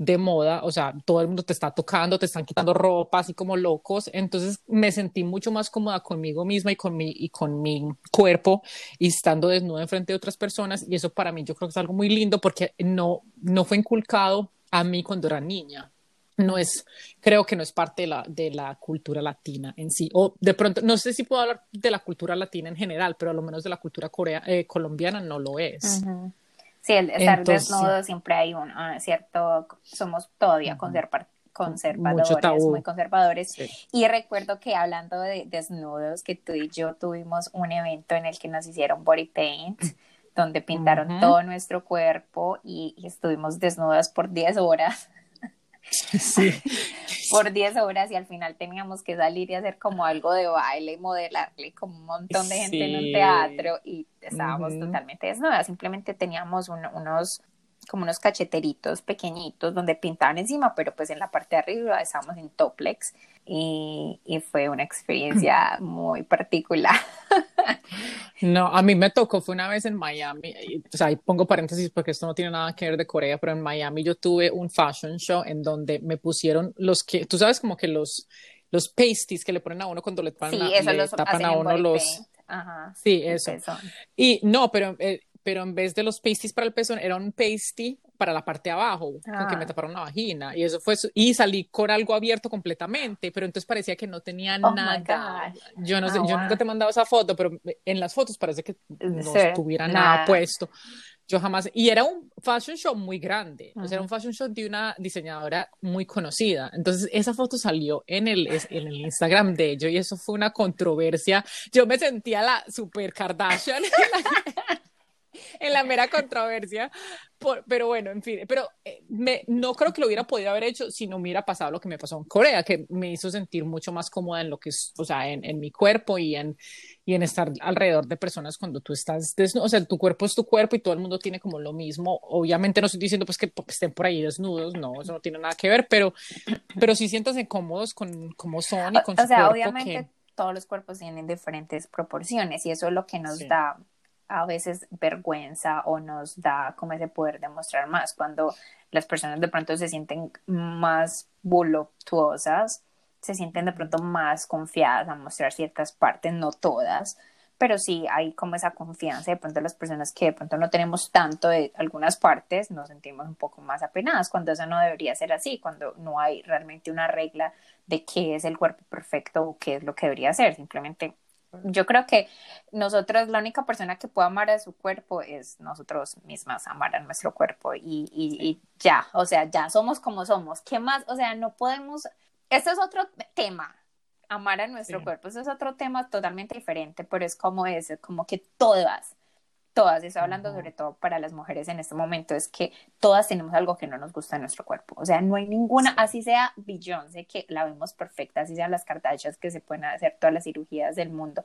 de moda, o sea, todo el mundo te está tocando, te están quitando ropa, así como locos, entonces me sentí mucho más cómoda conmigo misma y con mi, y con mi cuerpo y estando desnuda enfrente de otras personas y eso para mí yo creo que es algo muy lindo porque no, no fue inculcado a mí cuando era niña. No es, creo que no es parte de la, de la cultura latina en sí. O de pronto, no sé si puedo hablar de la cultura latina en general, pero a lo menos de la cultura corea, eh, colombiana no lo es. Sí, el estar desnudo siempre hay un ah, cierto, somos todavía conservadores, muy conservadores. Y recuerdo que hablando de desnudos, que tú y yo tuvimos un evento en el que nos hicieron body paint, donde pintaron todo nuestro cuerpo y, y estuvimos desnudas por 10 horas. Sí. por 10 horas y al final teníamos que salir y hacer como algo de baile y modelarle como un montón de gente en un teatro y estábamos totalmente desnudas, simplemente teníamos unos como unos cacheteritos pequeñitos donde pintaban encima, pero pues en la parte de arriba estábamos en toplex y, y fue una experiencia muy particular. No, a mí me tocó, fue una vez en Miami, o sea, ahí pongo paréntesis porque esto no tiene nada que ver de Corea, pero en Miami yo tuve un fashion show en donde me pusieron los que, tú sabes como que los, los pasties que le ponen a uno cuando le, tapan, sí, eso los tapan a uno los... Ajá, sí, eso. Y no, pero eh, pero en vez de los pasties para el pezón, era un pasty para la parte de abajo, con que me ah. taparon la vagina. Y eso fue, y salí con algo abierto completamente, pero entonces parecía que no tenía oh nada. Yo no sé, yo nunca te he mandado esa foto, pero en las fotos parece que no tuviera nada. puesto. Yo jamás, y era un fashion show muy grande, o sea, era un fashion show de una diseñadora muy conocida. Entonces, esa foto salió en el, en el Instagram de ellos y eso fue una controversia. Yo me sentía la super Kardashian. en la mera controversia. pero bueno, en fin, pero eh, me, no creo que lo hubiera podido haber hecho si no hubiera pasado lo que me pasó en Corea, que me hizo sentir mucho más cómoda en lo que es, o sea, en, en mi cuerpo y en, y en estar alrededor de personas cuando tú estás desnudo, o sea, tu cuerpo es tu cuerpo y todo el mundo tiene como lo mismo. Obviamente no estoy diciendo pues que estén por ahí desnudos, no, eso no tiene nada que ver, pero, pero sí siéntanse cómodos con cómo son y con o su sea, obviamente todos los cuerpos tienen diferentes proporciones y eso es lo que nos da a veces vergüenza o nos da como ese poder demostrar más cuando las personas de pronto se sienten más voluptuosas se sienten de pronto más confiadas a mostrar ciertas partes, no todas, pero sí hay como esa confianza. De pronto las personas que de pronto no tenemos tanto de algunas partes nos sentimos un poco más apenadas cuando eso no debería ser así, cuando no hay realmente una regla de qué es el cuerpo perfecto o qué es lo que debería ser. Simplemente yo creo que nosotros, la única persona que puede amar a su cuerpo es nosotros mismas, amar a nuestro cuerpo y, y, y ya, o sea, ya somos como somos. ¿Qué más? O sea, no podemos este es otro tema, amar a nuestro cuerpo. Este es otro tema totalmente diferente, pero es como ese, como que todas, todas, estoy hablando sobre todo para las mujeres en este momento, es que todas tenemos algo que no nos gusta en nuestro cuerpo. O sea, no hay ninguna, así sea Beyoncé, que la vemos perfecta, así sean las cartachas que se pueden hacer todas las cirugías del mundo,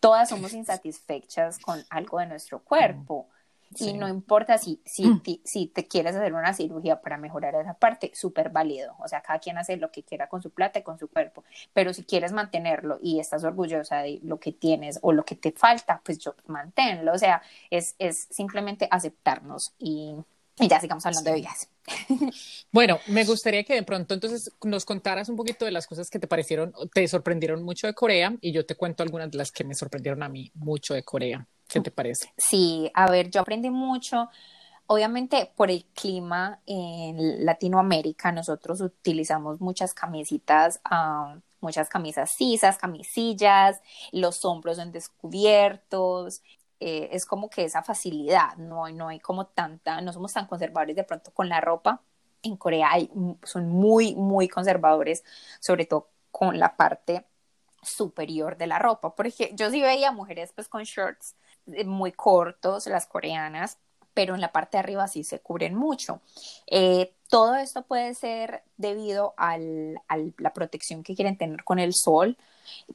todas somos insatisfechas con algo de nuestro cuerpo. Y no importa si, si, mm. si te quieres hacer una cirugía para mejorar esa parte, súper válido. O sea, cada quien hace lo que quiera con su plata y con su cuerpo. Pero si quieres mantenerlo y estás orgullosa de lo que tienes o lo que te falta, pues yo manténlo. O sea, es, es simplemente aceptarnos y, y ya sigamos hablando de viajes. Bueno, me gustaría que de pronto entonces nos contaras un poquito de las cosas que te parecieron, te sorprendieron mucho de Corea y yo te cuento algunas de las que me sorprendieron a mí mucho de Corea. ¿Qué te parece? Sí, a ver, yo aprendí mucho. Obviamente por el clima en Latinoamérica nosotros utilizamos muchas camisitas, muchas camisas sisas, camisillas, los hombros en descubiertos, eh, es como que esa facilidad, no, no hay como tanta, no somos tan conservadores de pronto con la ropa. En Corea hay, son muy, muy conservadores, sobre todo con la parte superior de la ropa, porque yo sí veía mujeres pues con shorts muy cortos, las coreanas, pero en la parte de arriba sí se cubren mucho. Eh, todo esto puede ser debido a la protección que quieren tener con el sol,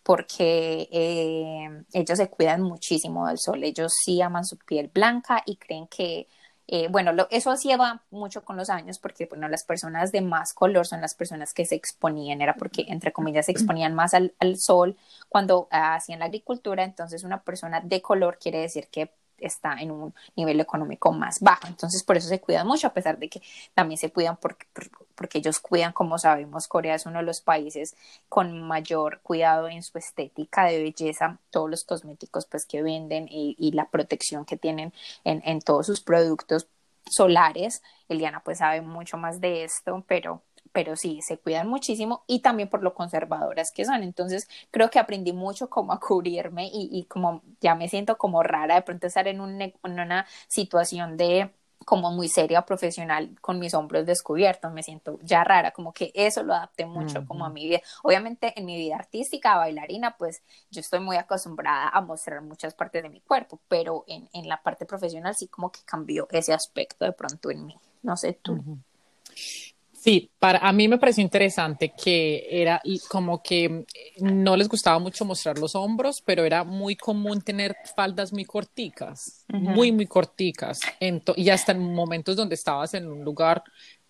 porque eh, ellos se cuidan muchísimo del sol, ellos sí aman su piel blanca y creen que eh, bueno, eso así va mucho con los años porque, bueno, las personas de más color son las personas que se exponían, era porque, entre comillas, se exponían más al, al sol cuando hacían la agricultura, entonces una persona de color quiere decir que está en un nivel económico más bajo. Entonces, por eso se cuidan mucho, a pesar de que también se cuidan porque, porque ellos cuidan, como sabemos, Corea es uno de los países con mayor cuidado en su estética de belleza, todos los cosméticos pues que venden y, y la protección que tienen en, en todos sus productos solares. Eliana pues sabe mucho más de esto, pero pero sí, se cuidan muchísimo y también por lo conservadoras que son. Entonces, creo que aprendí mucho cómo a cubrirme y, y como ya me siento como rara de pronto estar en, un, en una situación de como muy seria profesional con mis hombros descubiertos, me siento ya rara, como que eso lo adapté mucho como a mi vida. Obviamente en mi vida artística, bailarina, pues yo estoy muy acostumbrada a mostrar muchas partes de mi cuerpo, pero en, en la parte profesional sí como que cambió ese aspecto de pronto en mí. No sé tú. Sí, para a mí me pareció interesante que era como que no les gustaba mucho mostrar los hombros, pero era muy común tener faldas muy corticas, muy, muy corticas. y hasta en momentos donde estabas en un lugar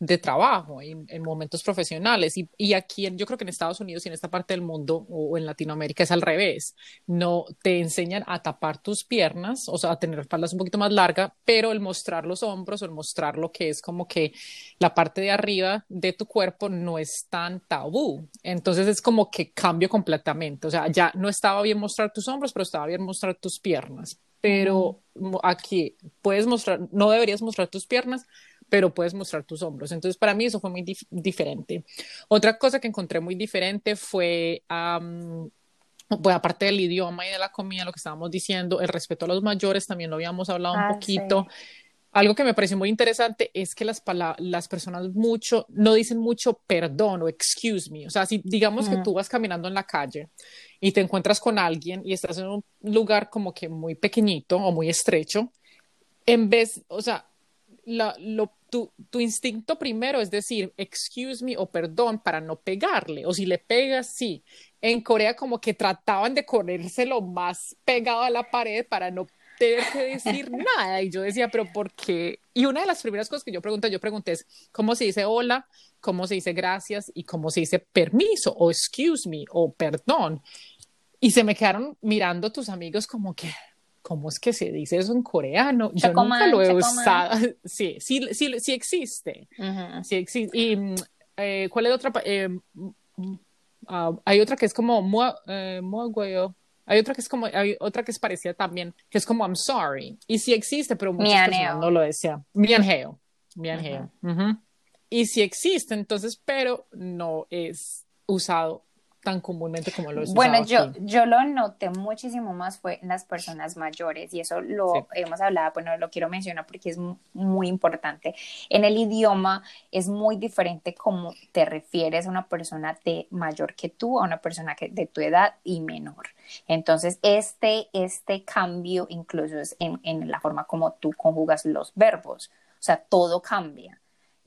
de trabajo, en, en momentos profesionales. Y, y, aquí, yo creo que en Estados Unidos y en esta parte del mundo o en Latinoamérica es al revés. No te enseñan a tapar tus piernas, o sea, a tener faldas un poquito más largas, pero el mostrar los hombros o el mostrar lo que es como que la parte de arriba de tu cuerpo no es tan tabú. Entonces es como que cambio completamente. O sea, ya no estaba bien mostrar tus hombros, pero estaba bien mostrar tus piernas. Pero aquí puedes mostrar, no deberías mostrar tus piernas, pero puedes mostrar tus hombros. Entonces, para mí eso fue muy diferente. Otra cosa que encontré muy diferente fue, bueno, aparte del idioma y de la comida, lo que estábamos diciendo, el respeto a los mayores, también lo habíamos hablado un ah, poquito. Algo que me pareció muy interesante es que las, las personas mucho, no dicen mucho perdón o excuse me. O sea, si digamos que tú vas caminando en la calle y te encuentras con alguien y estás en un lugar como que muy pequeñito o muy estrecho, en vez, o sea, la, lo, tu, tu, instinto primero es decir, excuse me o perdón para no pegarle, o si le pegas, sí. En Corea como que trataban de lo más pegado a la pared para no tener que decir nada. Y yo decía, pero ¿por qué? Y una de las primeras cosas que yo pregunté, yo pregunté es, ¿cómo se dice hola? ¿Cómo se dice gracias? ¿Y cómo se dice permiso? O excuse me o perdón. Y se me quedaron mirando tus amigos como que, ¿cómo es que se dice eso en coreano? Yo nunca lo he usado. Sí, sí, sí, sí existe. Sí existe. ¿Y mm, eh, cuál es otra? Eh, mm, ah, hay otra que es como eh, hay otra que es como, hay otra que es parecida también, que es como I'm sorry. Y sí existe, pero muchas personas no lo decían. Mianheo. Mianheo. Y sí existe, entonces, pero no es usado tan comúnmente como lo es Bueno, yo, yo lo noté muchísimo más fue en las personas mayores y eso lo hemos hablado, bueno, lo quiero mencionar porque es muy importante. En el idioma es muy diferente cómo te refieres a una persona de mayor que tú, a una persona que, de tu edad y menor. Entonces, este, este cambio incluso es en, en la forma como tú conjugas los verbos, o sea, todo cambia.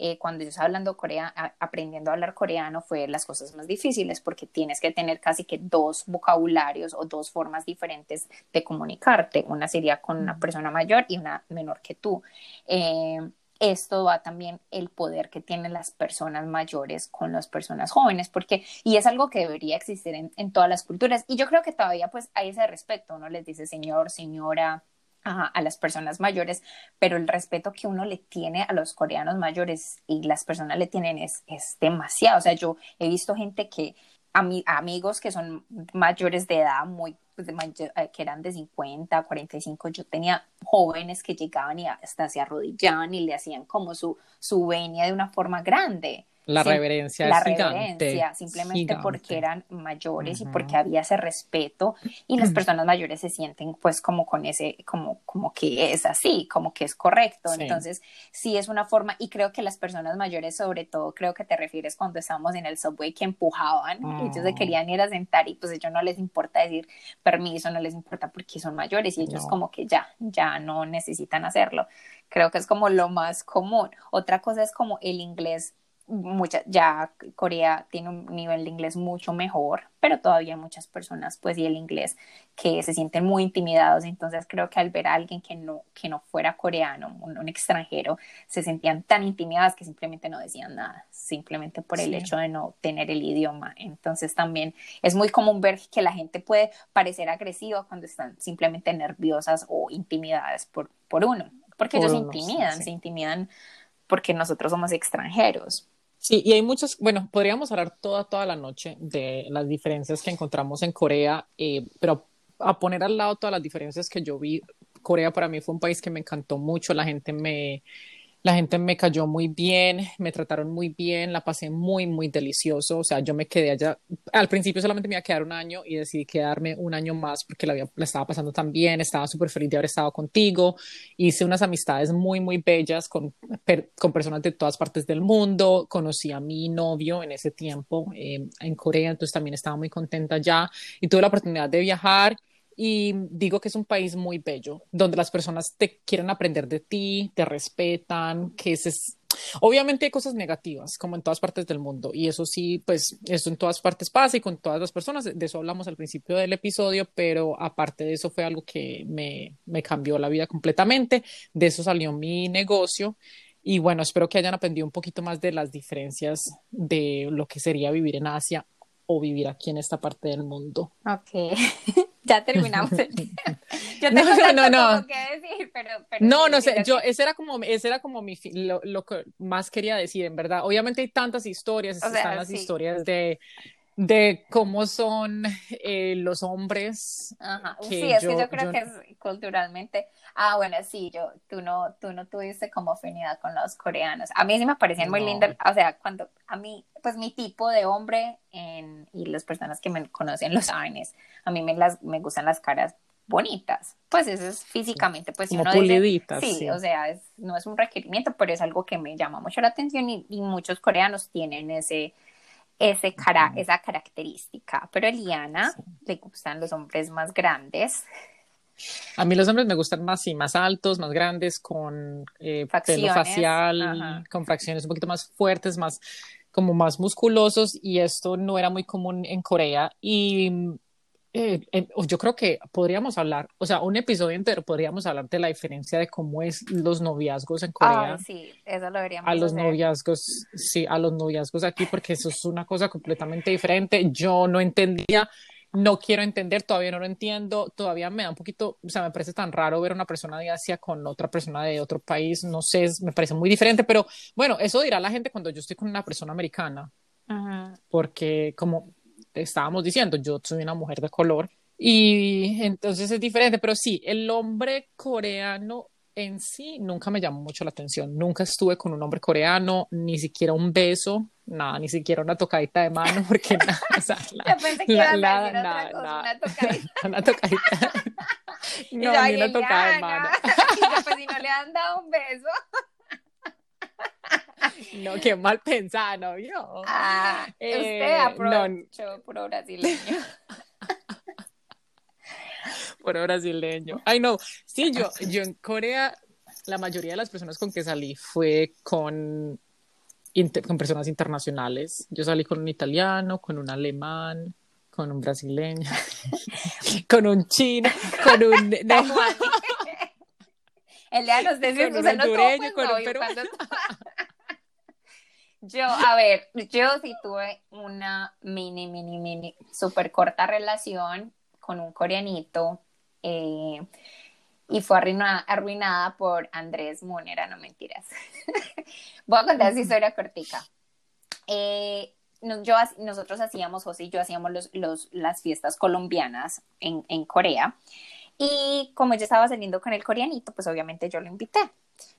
Eh, cuando yo estaba hablando coreano, aprendiendo a hablar coreano fue las cosas más difíciles porque tienes que tener casi que dos vocabularios o dos formas diferentes de comunicarte. Una sería con una persona mayor y una menor que tú. Eh, esto va también el poder que tienen las personas mayores con las personas jóvenes, porque, y es algo que debería existir en, en todas las culturas, y yo creo que todavía pues hay ese respeto, uno les dice señor, señora, a, las personas mayores, pero el respeto que uno le tiene a los coreanos mayores y las personas le tienen es, es demasiado. O sea, yo he visto gente que, amigos que son mayores de edad, muy pues, eh, que eran de 50, 45, yo tenía jóvenes que llegaban y hasta se arrodillaban y le hacían como su, su venia de una forma grande. La reverencia la reverencia, simplemente porque eran mayores y porque había ese respeto y las personas mayores se sienten pues como con ese, como, como que es así, como que es correcto. Entonces, sí es una forma y creo que las personas mayores, sobre todo, creo que te refieres cuando estábamos en el subway que empujaban, ellos se ah. querían ir a sentar y pues ellos no les importa decir permiso, no les importa porque son mayores y ellos como que ya, ya no necesitan hacerlo. Creo que es como lo más común. Otra cosa es como el inglés mucha, ya Corea tiene un nivel de inglés mucho mejor, pero todavía muchas personas, pues, y el inglés, que se sienten muy intimidados. Entonces, creo que al ver a alguien que no, que no fuera coreano, un, extranjero, se sentían tan intimidadas que simplemente no decían nada, simplemente por el hecho de no tener el idioma. Entonces, también es muy común ver que la gente puede parecer agresiva cuando están simplemente nerviosas o intimidadas por, por uno, porque ellos se intimidan, se intimidan porque nosotros somos extranjeros. Sí, y hay muchos, bueno, podríamos hablar toda, toda la noche de las diferencias que encontramos en Corea, eh, pero a poner al lado todas las diferencias que yo vi, Corea para mí fue un país que me encantó mucho, la gente me, la gente me cayó muy bien, me trataron muy bien, la pasé muy, muy delicioso. O sea, yo me quedé allá. Al principio solamente me iba a quedar un año y decidí quedarme un año más porque la, había, la estaba pasando tan bien, estaba súper feliz de haber estado contigo. Hice unas amistades muy, muy bellas con, con personas de todas partes del mundo. Conocí a mi novio en ese tiempo eh, en Corea, entonces también estaba muy contenta allá y tuve la oportunidad de viajar y digo que es un país muy bello, donde las personas te quieren aprender de ti, te respetan, que es... Obviamente hay cosas negativas, como en todas partes del mundo, y eso sí, pues eso en todas partes pasa y con todas las personas, de eso hablamos al principio del episodio, pero aparte de eso fue algo que me, me cambió la vida completamente, de eso salió mi negocio, y bueno, espero que hayan aprendido un poquito más de las diferencias de lo que sería vivir en Asia o vivir aquí en esta parte del mundo. Ok. ya terminamos Yo tengo no, no, no. que decir, pero, no, no sé, yo, ese era como, ese era como mi, lo, lo, que más quería decir, en verdad. Obviamente hay tantas historias, están las historias de, de cómo son eh, los hombres. Ajá. sí, es que yo creo que es culturalmente. Ah, bueno, sí, yo, tú no, tú no tuviste como afinidad con los coreanos. A mí sí me parecían muy lindos, o sea, cuando a mí, pues mi tipo de hombre en, y las personas que me conocen los saben a mí me, las, me gustan las caras bonitas. Pues eso es físicamente, pues si uno sí, o sea, es, no es un requerimiento, pero es algo que me llama mucho la atención y, y muchos coreanos tienen ese ese cara, esa característica. Pero a Eliana le gustan los hombres más grandes. A mí los hombres me gustan más, sí, más altos, más grandes, con eh, pelo facial, con fracciones un poquito más fuertes, más como más musculosos y esto no era muy común en Corea y eh, yo creo que podríamos hablar, o sea, un episodio entero podríamos hablar de la diferencia de cómo es los noviazgos en Corea. sí, eso lo deberíamos A los noviazgos, sí, a los noviazgos aquí, porque eso es una cosa completamente diferente. Yo no entendía no quiero entender, todavía no lo entiendo, todavía me da un poquito, o sea, me parece tan raro ver una persona de Asia con otra persona de otro país, no sé, me parece muy diferente, pero bueno, eso dirá la gente cuando yo estoy con una persona americana, porque como estábamos diciendo, yo soy una mujer de color y entonces es diferente, pero sí, el hombre coreano en sí nunca me llamó mucho la atención. Nunca estuve con un hombre coreano, ni siquiera un beso, nada, ni siquiera una tocadita de mano, porque nada, o sea, la, la, la, nada, nada, una tocadita. una tocadita. No, ni una tocada de mano. Y yo, pues si no le han dado un beso. No, qué mal pensado, ¿no? Yo. Ah, eh, usted aprovechó no. puro brasileño. Por brasileño. Ay, no. Sí, yo, yo en Corea, la mayoría de las personas con que salí fue con, con personas internacionales. Yo salí con un italiano, con un alemán, con un brasileño, con un chino, con un... No. El de los de con un hondureño, con un peruano. Yo, a ver, yo sí tuve una mini, mini, mini, súper corta relación con un coreanito eh, y fue arruinada, por Andrés Munera, no mentiras. Voy a contar esa historia cortica. Eh, yo, nosotros hacíamos, José y yo hacíamos los, las fiestas colombianas en, en Corea. Y como yo estaba saliendo con el coreanito, pues obviamente yo lo invité.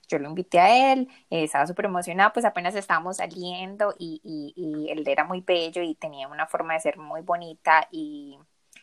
Yo lo invité a él, eh, estaba súper emocionado, pues apenas estábamos saliendo y, y, y, él era muy bello y tenía una forma de ser muy bonita y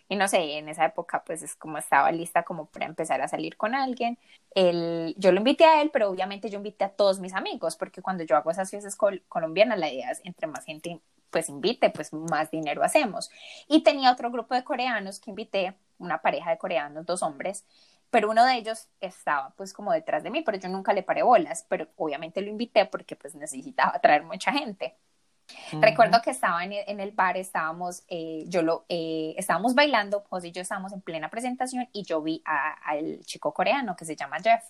y no sé, en esa época pues es como estaba lista como para empezar a salir con alguien. Él, yo lo invité a él, pero obviamente yo invité a todos mis amigos, porque cuando yo hago esas fiestas colombianas, la idea es entre más gente pues invite, pues más dinero hacemos. Y tenía otro grupo de coreanos que invité, una pareja de coreanos, dos hombres, pero uno de ellos estaba pues como detrás de mí, pero yo nunca le paré bolas, pero obviamente lo invité porque pues necesitaba traer mucha gente. Recuerdo que estaba en el, bar, estábamos, eh, yo lo, eh, estábamos bailando, José y yo estábamos en plena presentación y yo vi al chico coreano que se llama Jeff.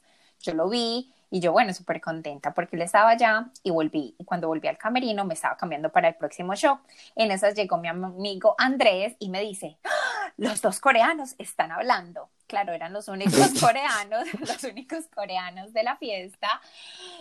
Yo lo vi y yo, bueno, súper contenta porque él estaba allá y volví. Y cuando volví al camerino me estaba cambiando para el próximo show. En esas llegó mi amigo Andrés y me dice, ¡Ah! los dos coreanos están hablando claro, eran los únicos coreanos, los únicos coreanos de la fiesta.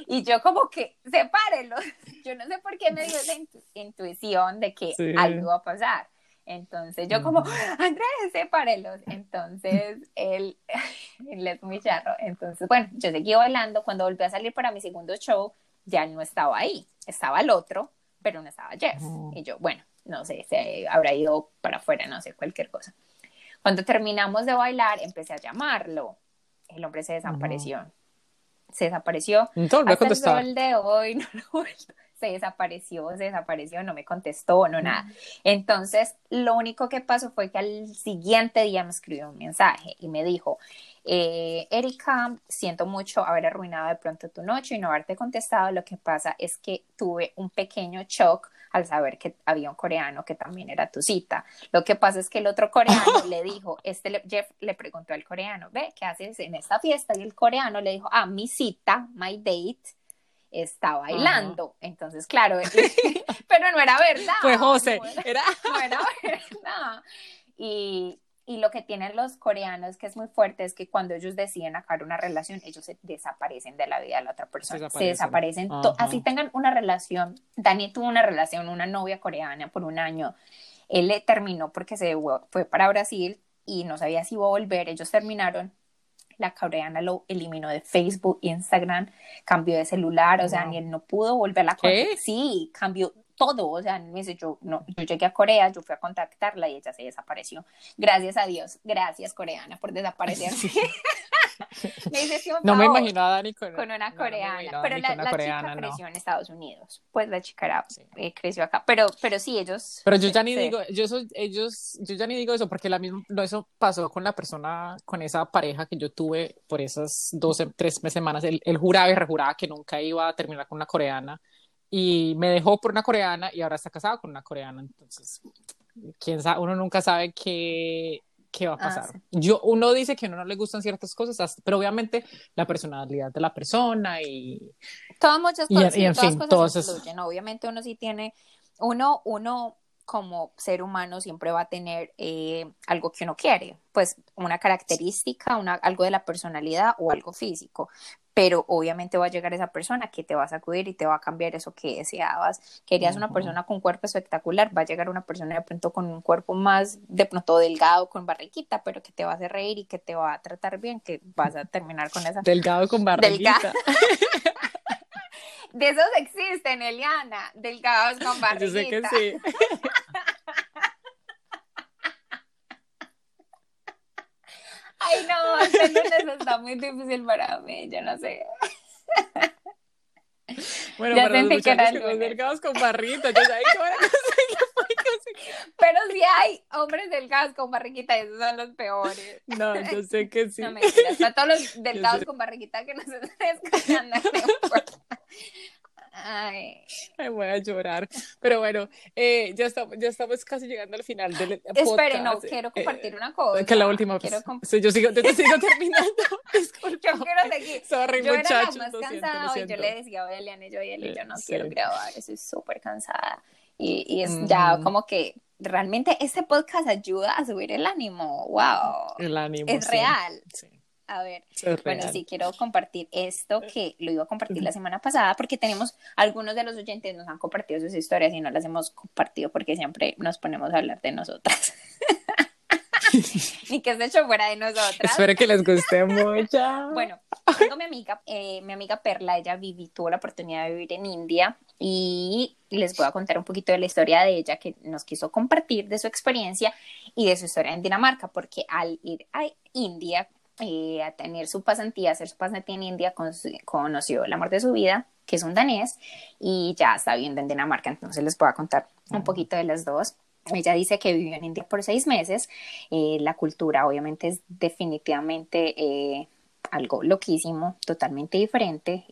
Y yo como que, sepárenlos. Yo no sé por qué me dio esa intuición de que algo iba a pasar. Entonces yo como, Andrés, sepárenlos. Entonces él, él es muy charro. Entonces, bueno, yo seguí bailando. Cuando volví a salir para mi segundo show, ya no estaba ahí. Estaba el otro, pero no estaba Jeff. Y yo, bueno, no sé, se habrá ido para afuera, no sé, cualquier cosa. Cuando terminamos de bailar, empecé a llamarlo. El hombre se desapareció. Se desapareció. Hasta el sol de hoy no lo se desapareció, se desapareció, no me contestó, no nada. Entonces, lo único que pasó fue que al siguiente día me escribió un mensaje y me dijo, eh, Erika, siento mucho haber arruinado de pronto tu noche y no haberte contestado. Lo que pasa es que tuve un pequeño shock al saber que había un coreano que también era tu cita. Lo que pasa es que el otro coreano le dijo, este Jeff le preguntó al coreano, ve, ¿qué haces en esta fiesta? Y el coreano le dijo, ah, mi cita, my date, está bailando. Entonces, claro, pero no era verdad. Pues José, era... No era verdad. Y, y lo que tienen los coreanos, que es muy fuerte, es que cuando ellos deciden acabar una relación, ellos se desaparecen de la vida de la otra persona. Se desaparecen. así tengan una relación. Dani tuvo una relación, una novia coreana por un año. Él le terminó porque se fue para Brasil y no sabía si iba a volver. Ellos terminaron. La coreana lo eliminó de Facebook, Instagram, cambió de celular, o sea, ni él no pudo volver a la Sí, cambió todo, o sea, me dice, yo, no, yo llegué a Corea, yo fui a contactarla y ella se desapareció. Gracias a Dios, gracias coreana por desaparecer. no me imagino a Dani con, una coreana, pero la, la chica creció en Estados Unidos, pues la chica era, eh, creció acá, pero, pero sí, ellos... Pero yo ya ni digo, yo soy, ellos, yo ya ni digo eso, porque la misma, eso pasó con la persona, con esa pareja que yo tuve por esas dos, tres semanas, él, él juraba y rejuraba que nunca iba a terminar con una coreana, y me dejó por una coreana y ahora está casado con una coreana, entonces, quién sabe, uno nunca sabe qué qué va a ah, pasar. Yo, uno dice que a uno no le gustan ciertas cosas, pero obviamente la personalidad de la persona y... Todas muchas cosas, y, en fin, cosas influyen. Obviamente uno sí tiene, uno, uno como ser humano siempre va a tener eh, algo que uno quiere, pues una característica, una, algo de la personalidad o algo físico, pero obviamente va a llegar esa persona que te va a sacudir y te va a cambiar eso que deseabas. Querías una persona con cuerpo espectacular, va a llegar una persona de pronto con un cuerpo más de pronto delgado, con barriquita, pero que te va a hacer reír y que te va a tratar bien, que vas a terminar con esa. Delgado con barriquita. de esos existen, Eliana, delgados con barriquita. Yo sé que sí. Ay, no, este lunes está muy difícil para mí, yo no sé. Bueno, ya para los muchachos que delgados con barrita, yo sabía que Pero sí hay hombres delgados con barriguita esos son los peores. No, yo sé que sí. No, mentiras, para todos los delgados con barriguita que nos están escuchando, Ay. voy a llorar. Pero bueno, eh, ya, estamos, ya estamos casi llegando al final del podcast. Espere, no, quiero eh, compartir una cosa. Que la última quiero sí, yo sigo, yo sigo terminando. Disculpa. Yo quiero seguir. Sorry, yo muchachos. Era la más cansada y yo le decía a Eliane, yo, Eli, yo no quiero grabar, estoy súper cansada. Y, y es ya como que realmente este podcast ayuda a subir el ánimo. Wow. El ánimo. Es real. Sí. A ver, bueno, sí quiero compartir esto que lo iba a compartir la semana pasada porque tenemos algunos de los oyentes nos han compartido sus historias y no las hemos compartido porque siempre nos ponemos a hablar de nosotras. Ni que se hecho fuera de nosotras. Espero que les guste mucho. bueno, tengo mi amiga, eh, mi amiga Perla, ella viví, tuvo la oportunidad de vivir en India y les voy a contar un poquito de la historia de ella que nos quiso compartir de su experiencia y de su historia en Dinamarca, porque al ir a India eh, a tener su pasantía, hacer su pasantía en India, conoció el amor de su vida, que es un danés, y ya está viviendo en Dinamarca, entonces les voy a contar un poquito de las dos. Ella dice que vivió en India por seis meses. Eh, la cultura obviamente es definitivamente eh, algo loquísimo, totalmente diferente.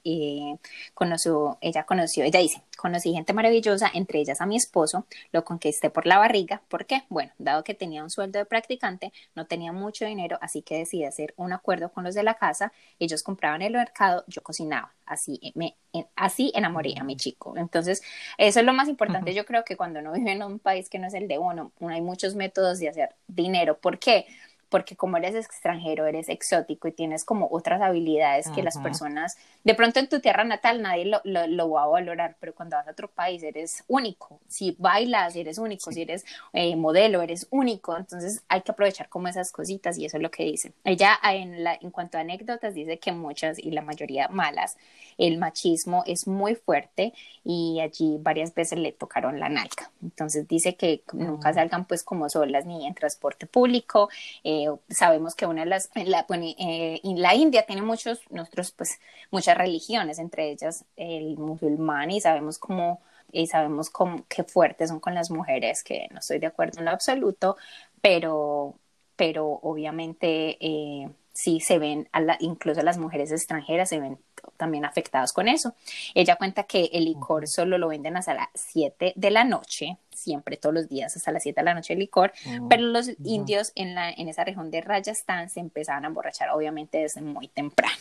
conoció, ella conoció, ella dice, conocí gente maravillosa, entre ellas a mi esposo, lo conquisté por la barriga. ¿Por qué? Bueno, dado que tenía un sueldo de practicante, no tenía mucho dinero, así que decidí hacer un acuerdo con los de la casa. Ellos compraban el mercado, yo cocinaba. Así me así enamoré a mi chico. Entonces, eso es lo más importante. Yo creo que cuando uno vive en un país que no es el de uno, hay muchos métodos de hacer dinero. ¿Por qué? Porque como eres extranjero, eres exótico y tienes como otras habilidades que las personas, de pronto en tu tierra natal nadie lo, lo, va a valorar, pero cuando vas a otro país eres único. Si bailas, eres único, si eres eh, modelo, eres único. Entonces hay que aprovechar como esas cositas y eso es lo que dice. Ella en, la, en cuanto a anécdotas dice que muchas y la mayoría malas, el machismo es muy fuerte y allí varias veces le tocaron la nalga. Entonces dice que nunca salgan pues como solas ni en transporte público. Eh, eh, sabemos que una de las, la, eh, la India tiene muchos, nosotros pues muchas religiones, entre ellas el musulmán y sabemos cómo y sabemos cómo, qué fuertes son con las mujeres, que no estoy de acuerdo en lo absoluto, pero, pero obviamente eh, sí se ven, a la, incluso las mujeres extranjeras se ven también afectados con eso. Ella cuenta que el licor solo lo venden hasta las 7 de la noche, siempre todos los días hasta las 7 de la noche el licor, oh, pero los indios en, la, en esa región de Rajasthan se empezaban a emborrachar obviamente desde muy temprano.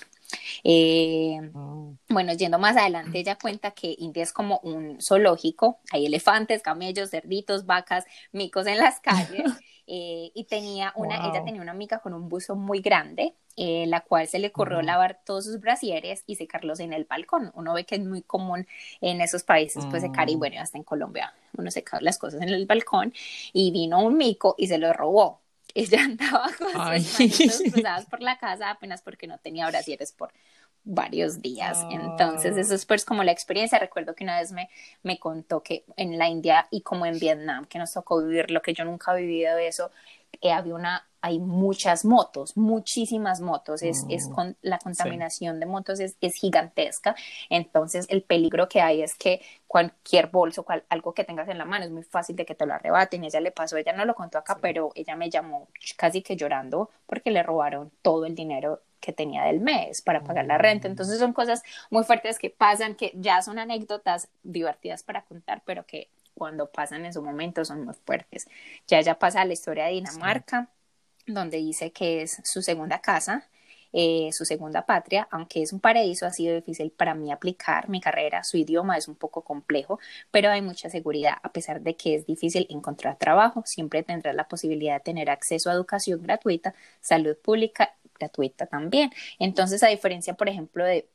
Eh, oh. Bueno, yendo más adelante, ella cuenta que India es como un zoológico, hay elefantes, camellos, cerditos, vacas, micos en las calles. Eh, y tenía una, ella tenía una amiga con un buzo muy grande, eh, la cual se le corrió lavar todos sus brasieres y secarlos en el balcón. Uno ve que es muy común en esos países, pues secar, y mm. bueno, hasta en Colombia uno seca las cosas en el balcón, y vino un mico y se lo robó. Ella andaba con sus cruzadas por la casa apenas porque no tenía brasieres por varios días. Entonces, eso es pues como la experiencia. Recuerdo que una vez me, me contó que en la India y como en Vietnam, que nos tocó vivir lo que yo nunca he vivido eso, que había una hay muchas motos, muchísimas motos, es, es mm, con, la contaminación de motos es, es, gigantesca, entonces el peligro que hay es que cualquier bolso, cual, algo que tengas en la mano, es muy fácil de que te lo arrebaten, ella le pasó, ella no lo contó acá, pero ella me llamó casi que llorando porque le robaron todo el dinero que tenía del mes para pagar la renta. Mm. Entonces son cosas muy fuertes que pasan, que ya son anécdotas divertidas para contar, pero que cuando pasan en su momento son muy fuertes. Ya ya pasa la historia de Dinamarca, donde dice que es su segunda casa, eh, su segunda patria, aunque es un paraíso, ha sido difícil para mí aplicar mi carrera, su idioma es un poco complejo, pero hay mucha seguridad, a pesar de que es difícil encontrar trabajo, siempre tendrás la posibilidad de tener acceso a educación gratuita, salud pública gratuita también. Entonces, a diferencia, por ejemplo, de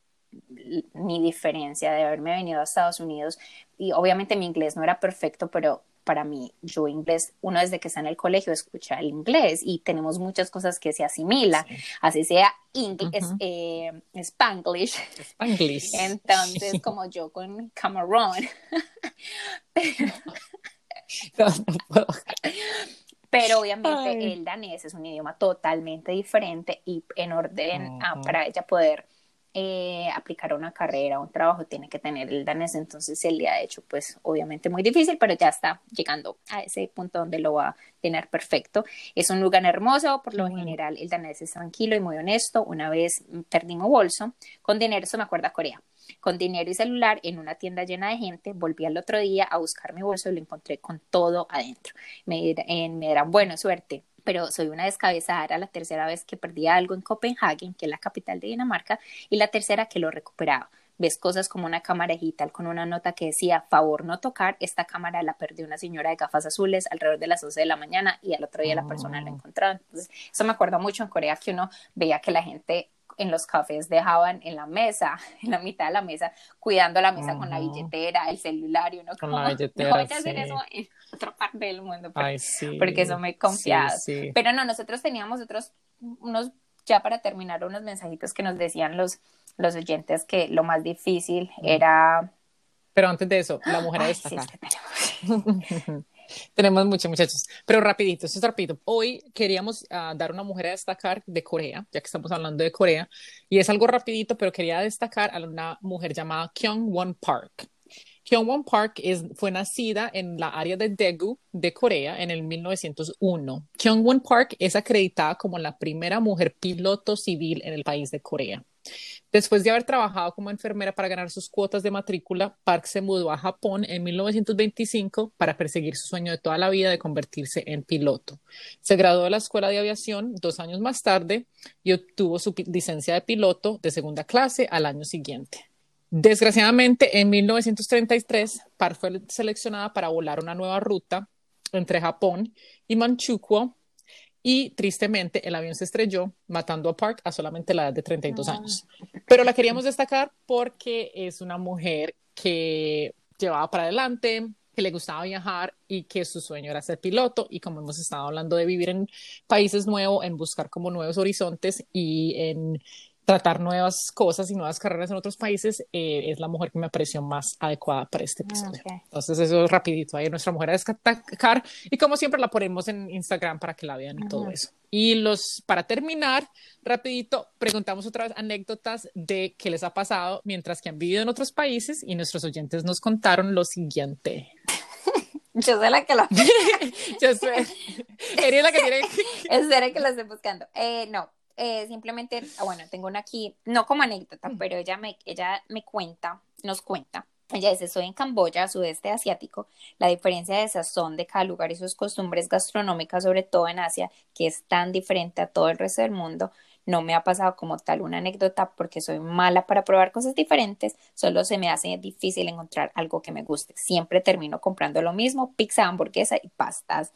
mi diferencia de haberme venido a Estados Unidos, y obviamente mi inglés no era perfecto, pero para mí, yo inglés, uno desde que está en el colegio escucha el inglés y tenemos muchas cosas que se asimilan, así sea inglés, eh, Spanglish. Spanglish. Entonces, como yo con Cameron. pero, obviamente el danés es un idioma totalmente diferente y en orden para ella poder eh, aplicar una carrera, un trabajo, tiene que tener el danés, entonces él le ha hecho pues obviamente muy difícil, pero ya está llegando a ese punto donde lo va a tener perfecto. Es un lugar hermoso, por lo general el danés es tranquilo y muy honesto. Una vez perdí mi bolso, con dinero, eso me acuerda Corea, con dinero y celular en una tienda llena de gente, volví al otro día a buscar mi bolso y lo encontré con todo adentro. Me, me dirán, bueno, suerte pero soy una descabezada. Era la tercera vez que perdía algo en Copenhague, que es la capital de Dinamarca, y la tercera que lo recuperaba. Ves cosas como una cámara digital con una nota que decía, favor no tocar, esta cámara la perdió una señora de gafas azules alrededor de las 11 de la mañana y al otro día la persona la oh. encontró. Entonces, eso me acuerdo mucho en Corea que uno veía que la gente en los cafés dejaban en la mesa, en la mitad de la mesa, cuidando la mesa con la billetera, el celular y uno con como, la billetera, no hacer eso en otra parte del mundo porque, porque eso me confiado. Pero no, nosotros teníamos otros, unos, ya para terminar, unos mensajitos que nos decían los, los oyentes que lo más difícil era... Pero antes de eso, la mujer Ay, Tenemos muchos muchachos, pero rapidito, esto es rapidito. Hoy queríamos ah, dar una mujer a destacar de Corea, ya que estamos hablando de Corea, y es algo rapidito, pero quería destacar a una mujer llamada Kyung Won Park. Kyung Won Park es, fue nacida en la área de Daegu de Corea en el 1901. Kyung Won Park es acreditada como la primera mujer piloto civil en el país de Corea. Después de haber trabajado como enfermera para ganar sus cuotas de matrícula, Park se mudó a Japón en 1925 para perseguir su sueño de toda la vida de convertirse en piloto. Se graduó de la Escuela de Aviación dos años más tarde y obtuvo su licencia de piloto de segunda clase al año siguiente. Desgraciadamente, en 1933, Park fue seleccionada para volar una nueva ruta entre Japón y Manchukuo y tristemente el avión se estrelló, matando a Park a solamente la edad de 32 ah. años. Pero la queríamos destacar porque es una mujer que llevaba para adelante, que le gustaba viajar y que su sueño era ser piloto y como hemos estado hablando de vivir en países nuevos, en buscar como nuevos horizontes y en tratar nuevas cosas y nuevas carreras en otros países, eh, es la mujer que me pareció más adecuada para este episodio. Entonces, eso es rapidito. Ahí nuestra mujer a destacar. Y como siempre, la ponemos en Instagram para que la vean y todo eso. Y los, para terminar, rapidito, preguntamos otra vez anécdotas de qué les ha pasado mientras que han vivido en otros países y nuestros oyentes nos contaron lo siguiente. Yo soy la que lo... Yo soy... Eres la que tiene... Es que lo estoy buscando. Eh, no, eh, simplemente, ah, bueno, tengo una aquí, no como anécdota, mm. pero ella me, ella me cuenta, nos cuenta. Ella dice, soy en Camboya, sudeste asiático. La diferencia de sazón de cada lugar y sus costumbres gastronómicas, sobre todo en Asia, que es tan diferente a todo el resto del mundo, no me ha pasado como tal una anécdota porque soy mala para probar cosas diferentes, solo se me hace difícil encontrar algo que me guste. Siempre termino comprando lo mismo, pizza, hamburguesa y pastas.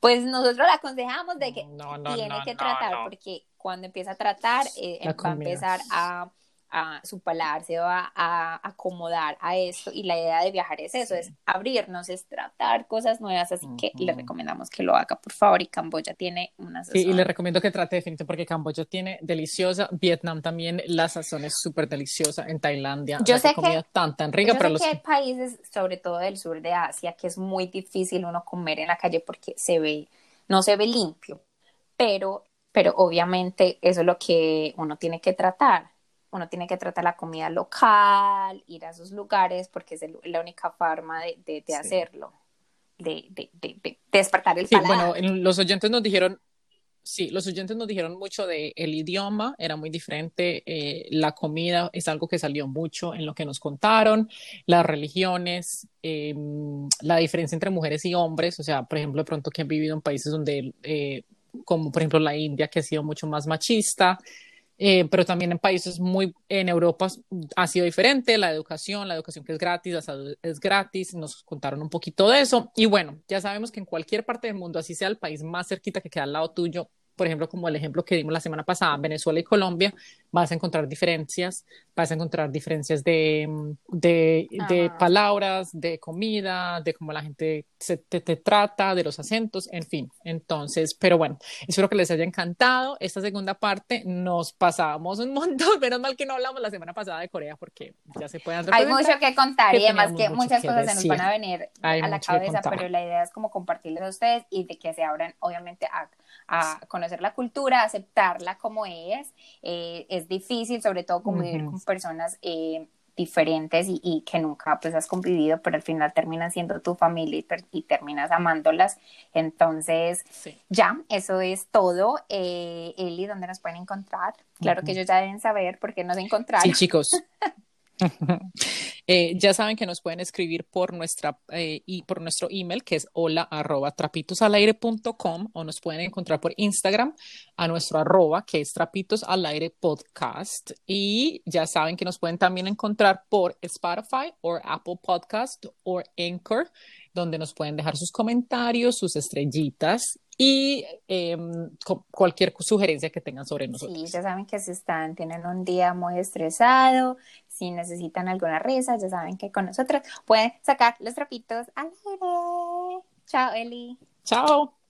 Pues nosotros la aconsejamos de que tiene que tratar porque cuando empieza a tratar eh, va a empezar a a su paladar se va a, acomodar a esto y la idea de viajar es eso, es abrirnos, es tratar cosas nuevas, así que le recomendamos que lo haga por favor y Camboya tiene una sazón. Sí, y le recomiendo que trate definitivamente porque Camboya tiene deliciosa, Vietnam también la sazón es súper deliciosa, en Tailandia yo sé comida que, tan tan rica, pero los... que hay países, sobre todo del sur de Asia, que es muy difícil uno comer en la calle porque se ve, no se ve limpio pero, pero obviamente eso es lo que uno tiene que tratar. Uno tiene que tratar la comida local, ir a esos lugares, porque es la única forma de, de, hacerlo, de, de, despertar el sí, Bueno, los oyentes nos dijeron, Sí, los oyentes nos dijeron mucho de el idioma, era muy diferente, eh, la comida es algo que salió mucho en lo que nos contaron, las religiones, em, la diferencia entre mujeres y hombres, o sea, por ejemplo, de pronto que han vivido en países donde, eh, como por ejemplo la India, que ha sido mucho más machista, eh, pero también en países muy, en Europa ha sido diferente, la educación, la educación que es gratis, la salud es gratis, nos contaron un poquito de eso. Y bueno, ya sabemos que en cualquier parte del mundo, así sea el país más cerquita que queda al lado tuyo, por ejemplo, como el ejemplo que dimos la semana pasada, Venezuela y Colombia, vas a encontrar diferencias, vas a encontrar diferencias de, de, de palabras, de comida, de cómo la gente se, te, te, trata, de los acentos, en fin. Entonces, pero bueno, espero que les haya encantado. Esta segunda parte nos pasamos un montón, menos mal que no hablamos la semana pasada de Corea porque ya se pueden Hay mucho que contar y además que muchas cosas se nos van a venir a la cabeza, pero la idea es como compartirles a ustedes y de que se abran obviamente a, a conocer la cultura, aceptarla como es. Eh, es difícil, sobre todo convivir con personas eh, diferentes y, que nunca pues has convivido, pero al final terminan siendo tu familia y, terminas amándolas. Entonces, ya, eso es todo. Eh, Eli, ¿dónde nos pueden encontrar? Claro que ellos ya deben saber por qué nos encontraron. Sí, chicos. Eh, ya saben que nos pueden escribir por nuestra eh, y por nuestro email que es hola arroba trapitosalaire.com o nos pueden encontrar por Instagram a nuestro arroba que es trapitos al aire podcast y ya saben que nos pueden también encontrar por Spotify o Apple Podcast o Anchor donde nos pueden dejar sus comentarios, sus estrellitas y em, cualquier sugerencia que tengan sobre nosotros. Sí, ya saben que si están, tienen un día muy estresado, si necesitan alguna risa, ya saben que con nosotros pueden sacar los trapitos al aire. Chao, Eli. Chao.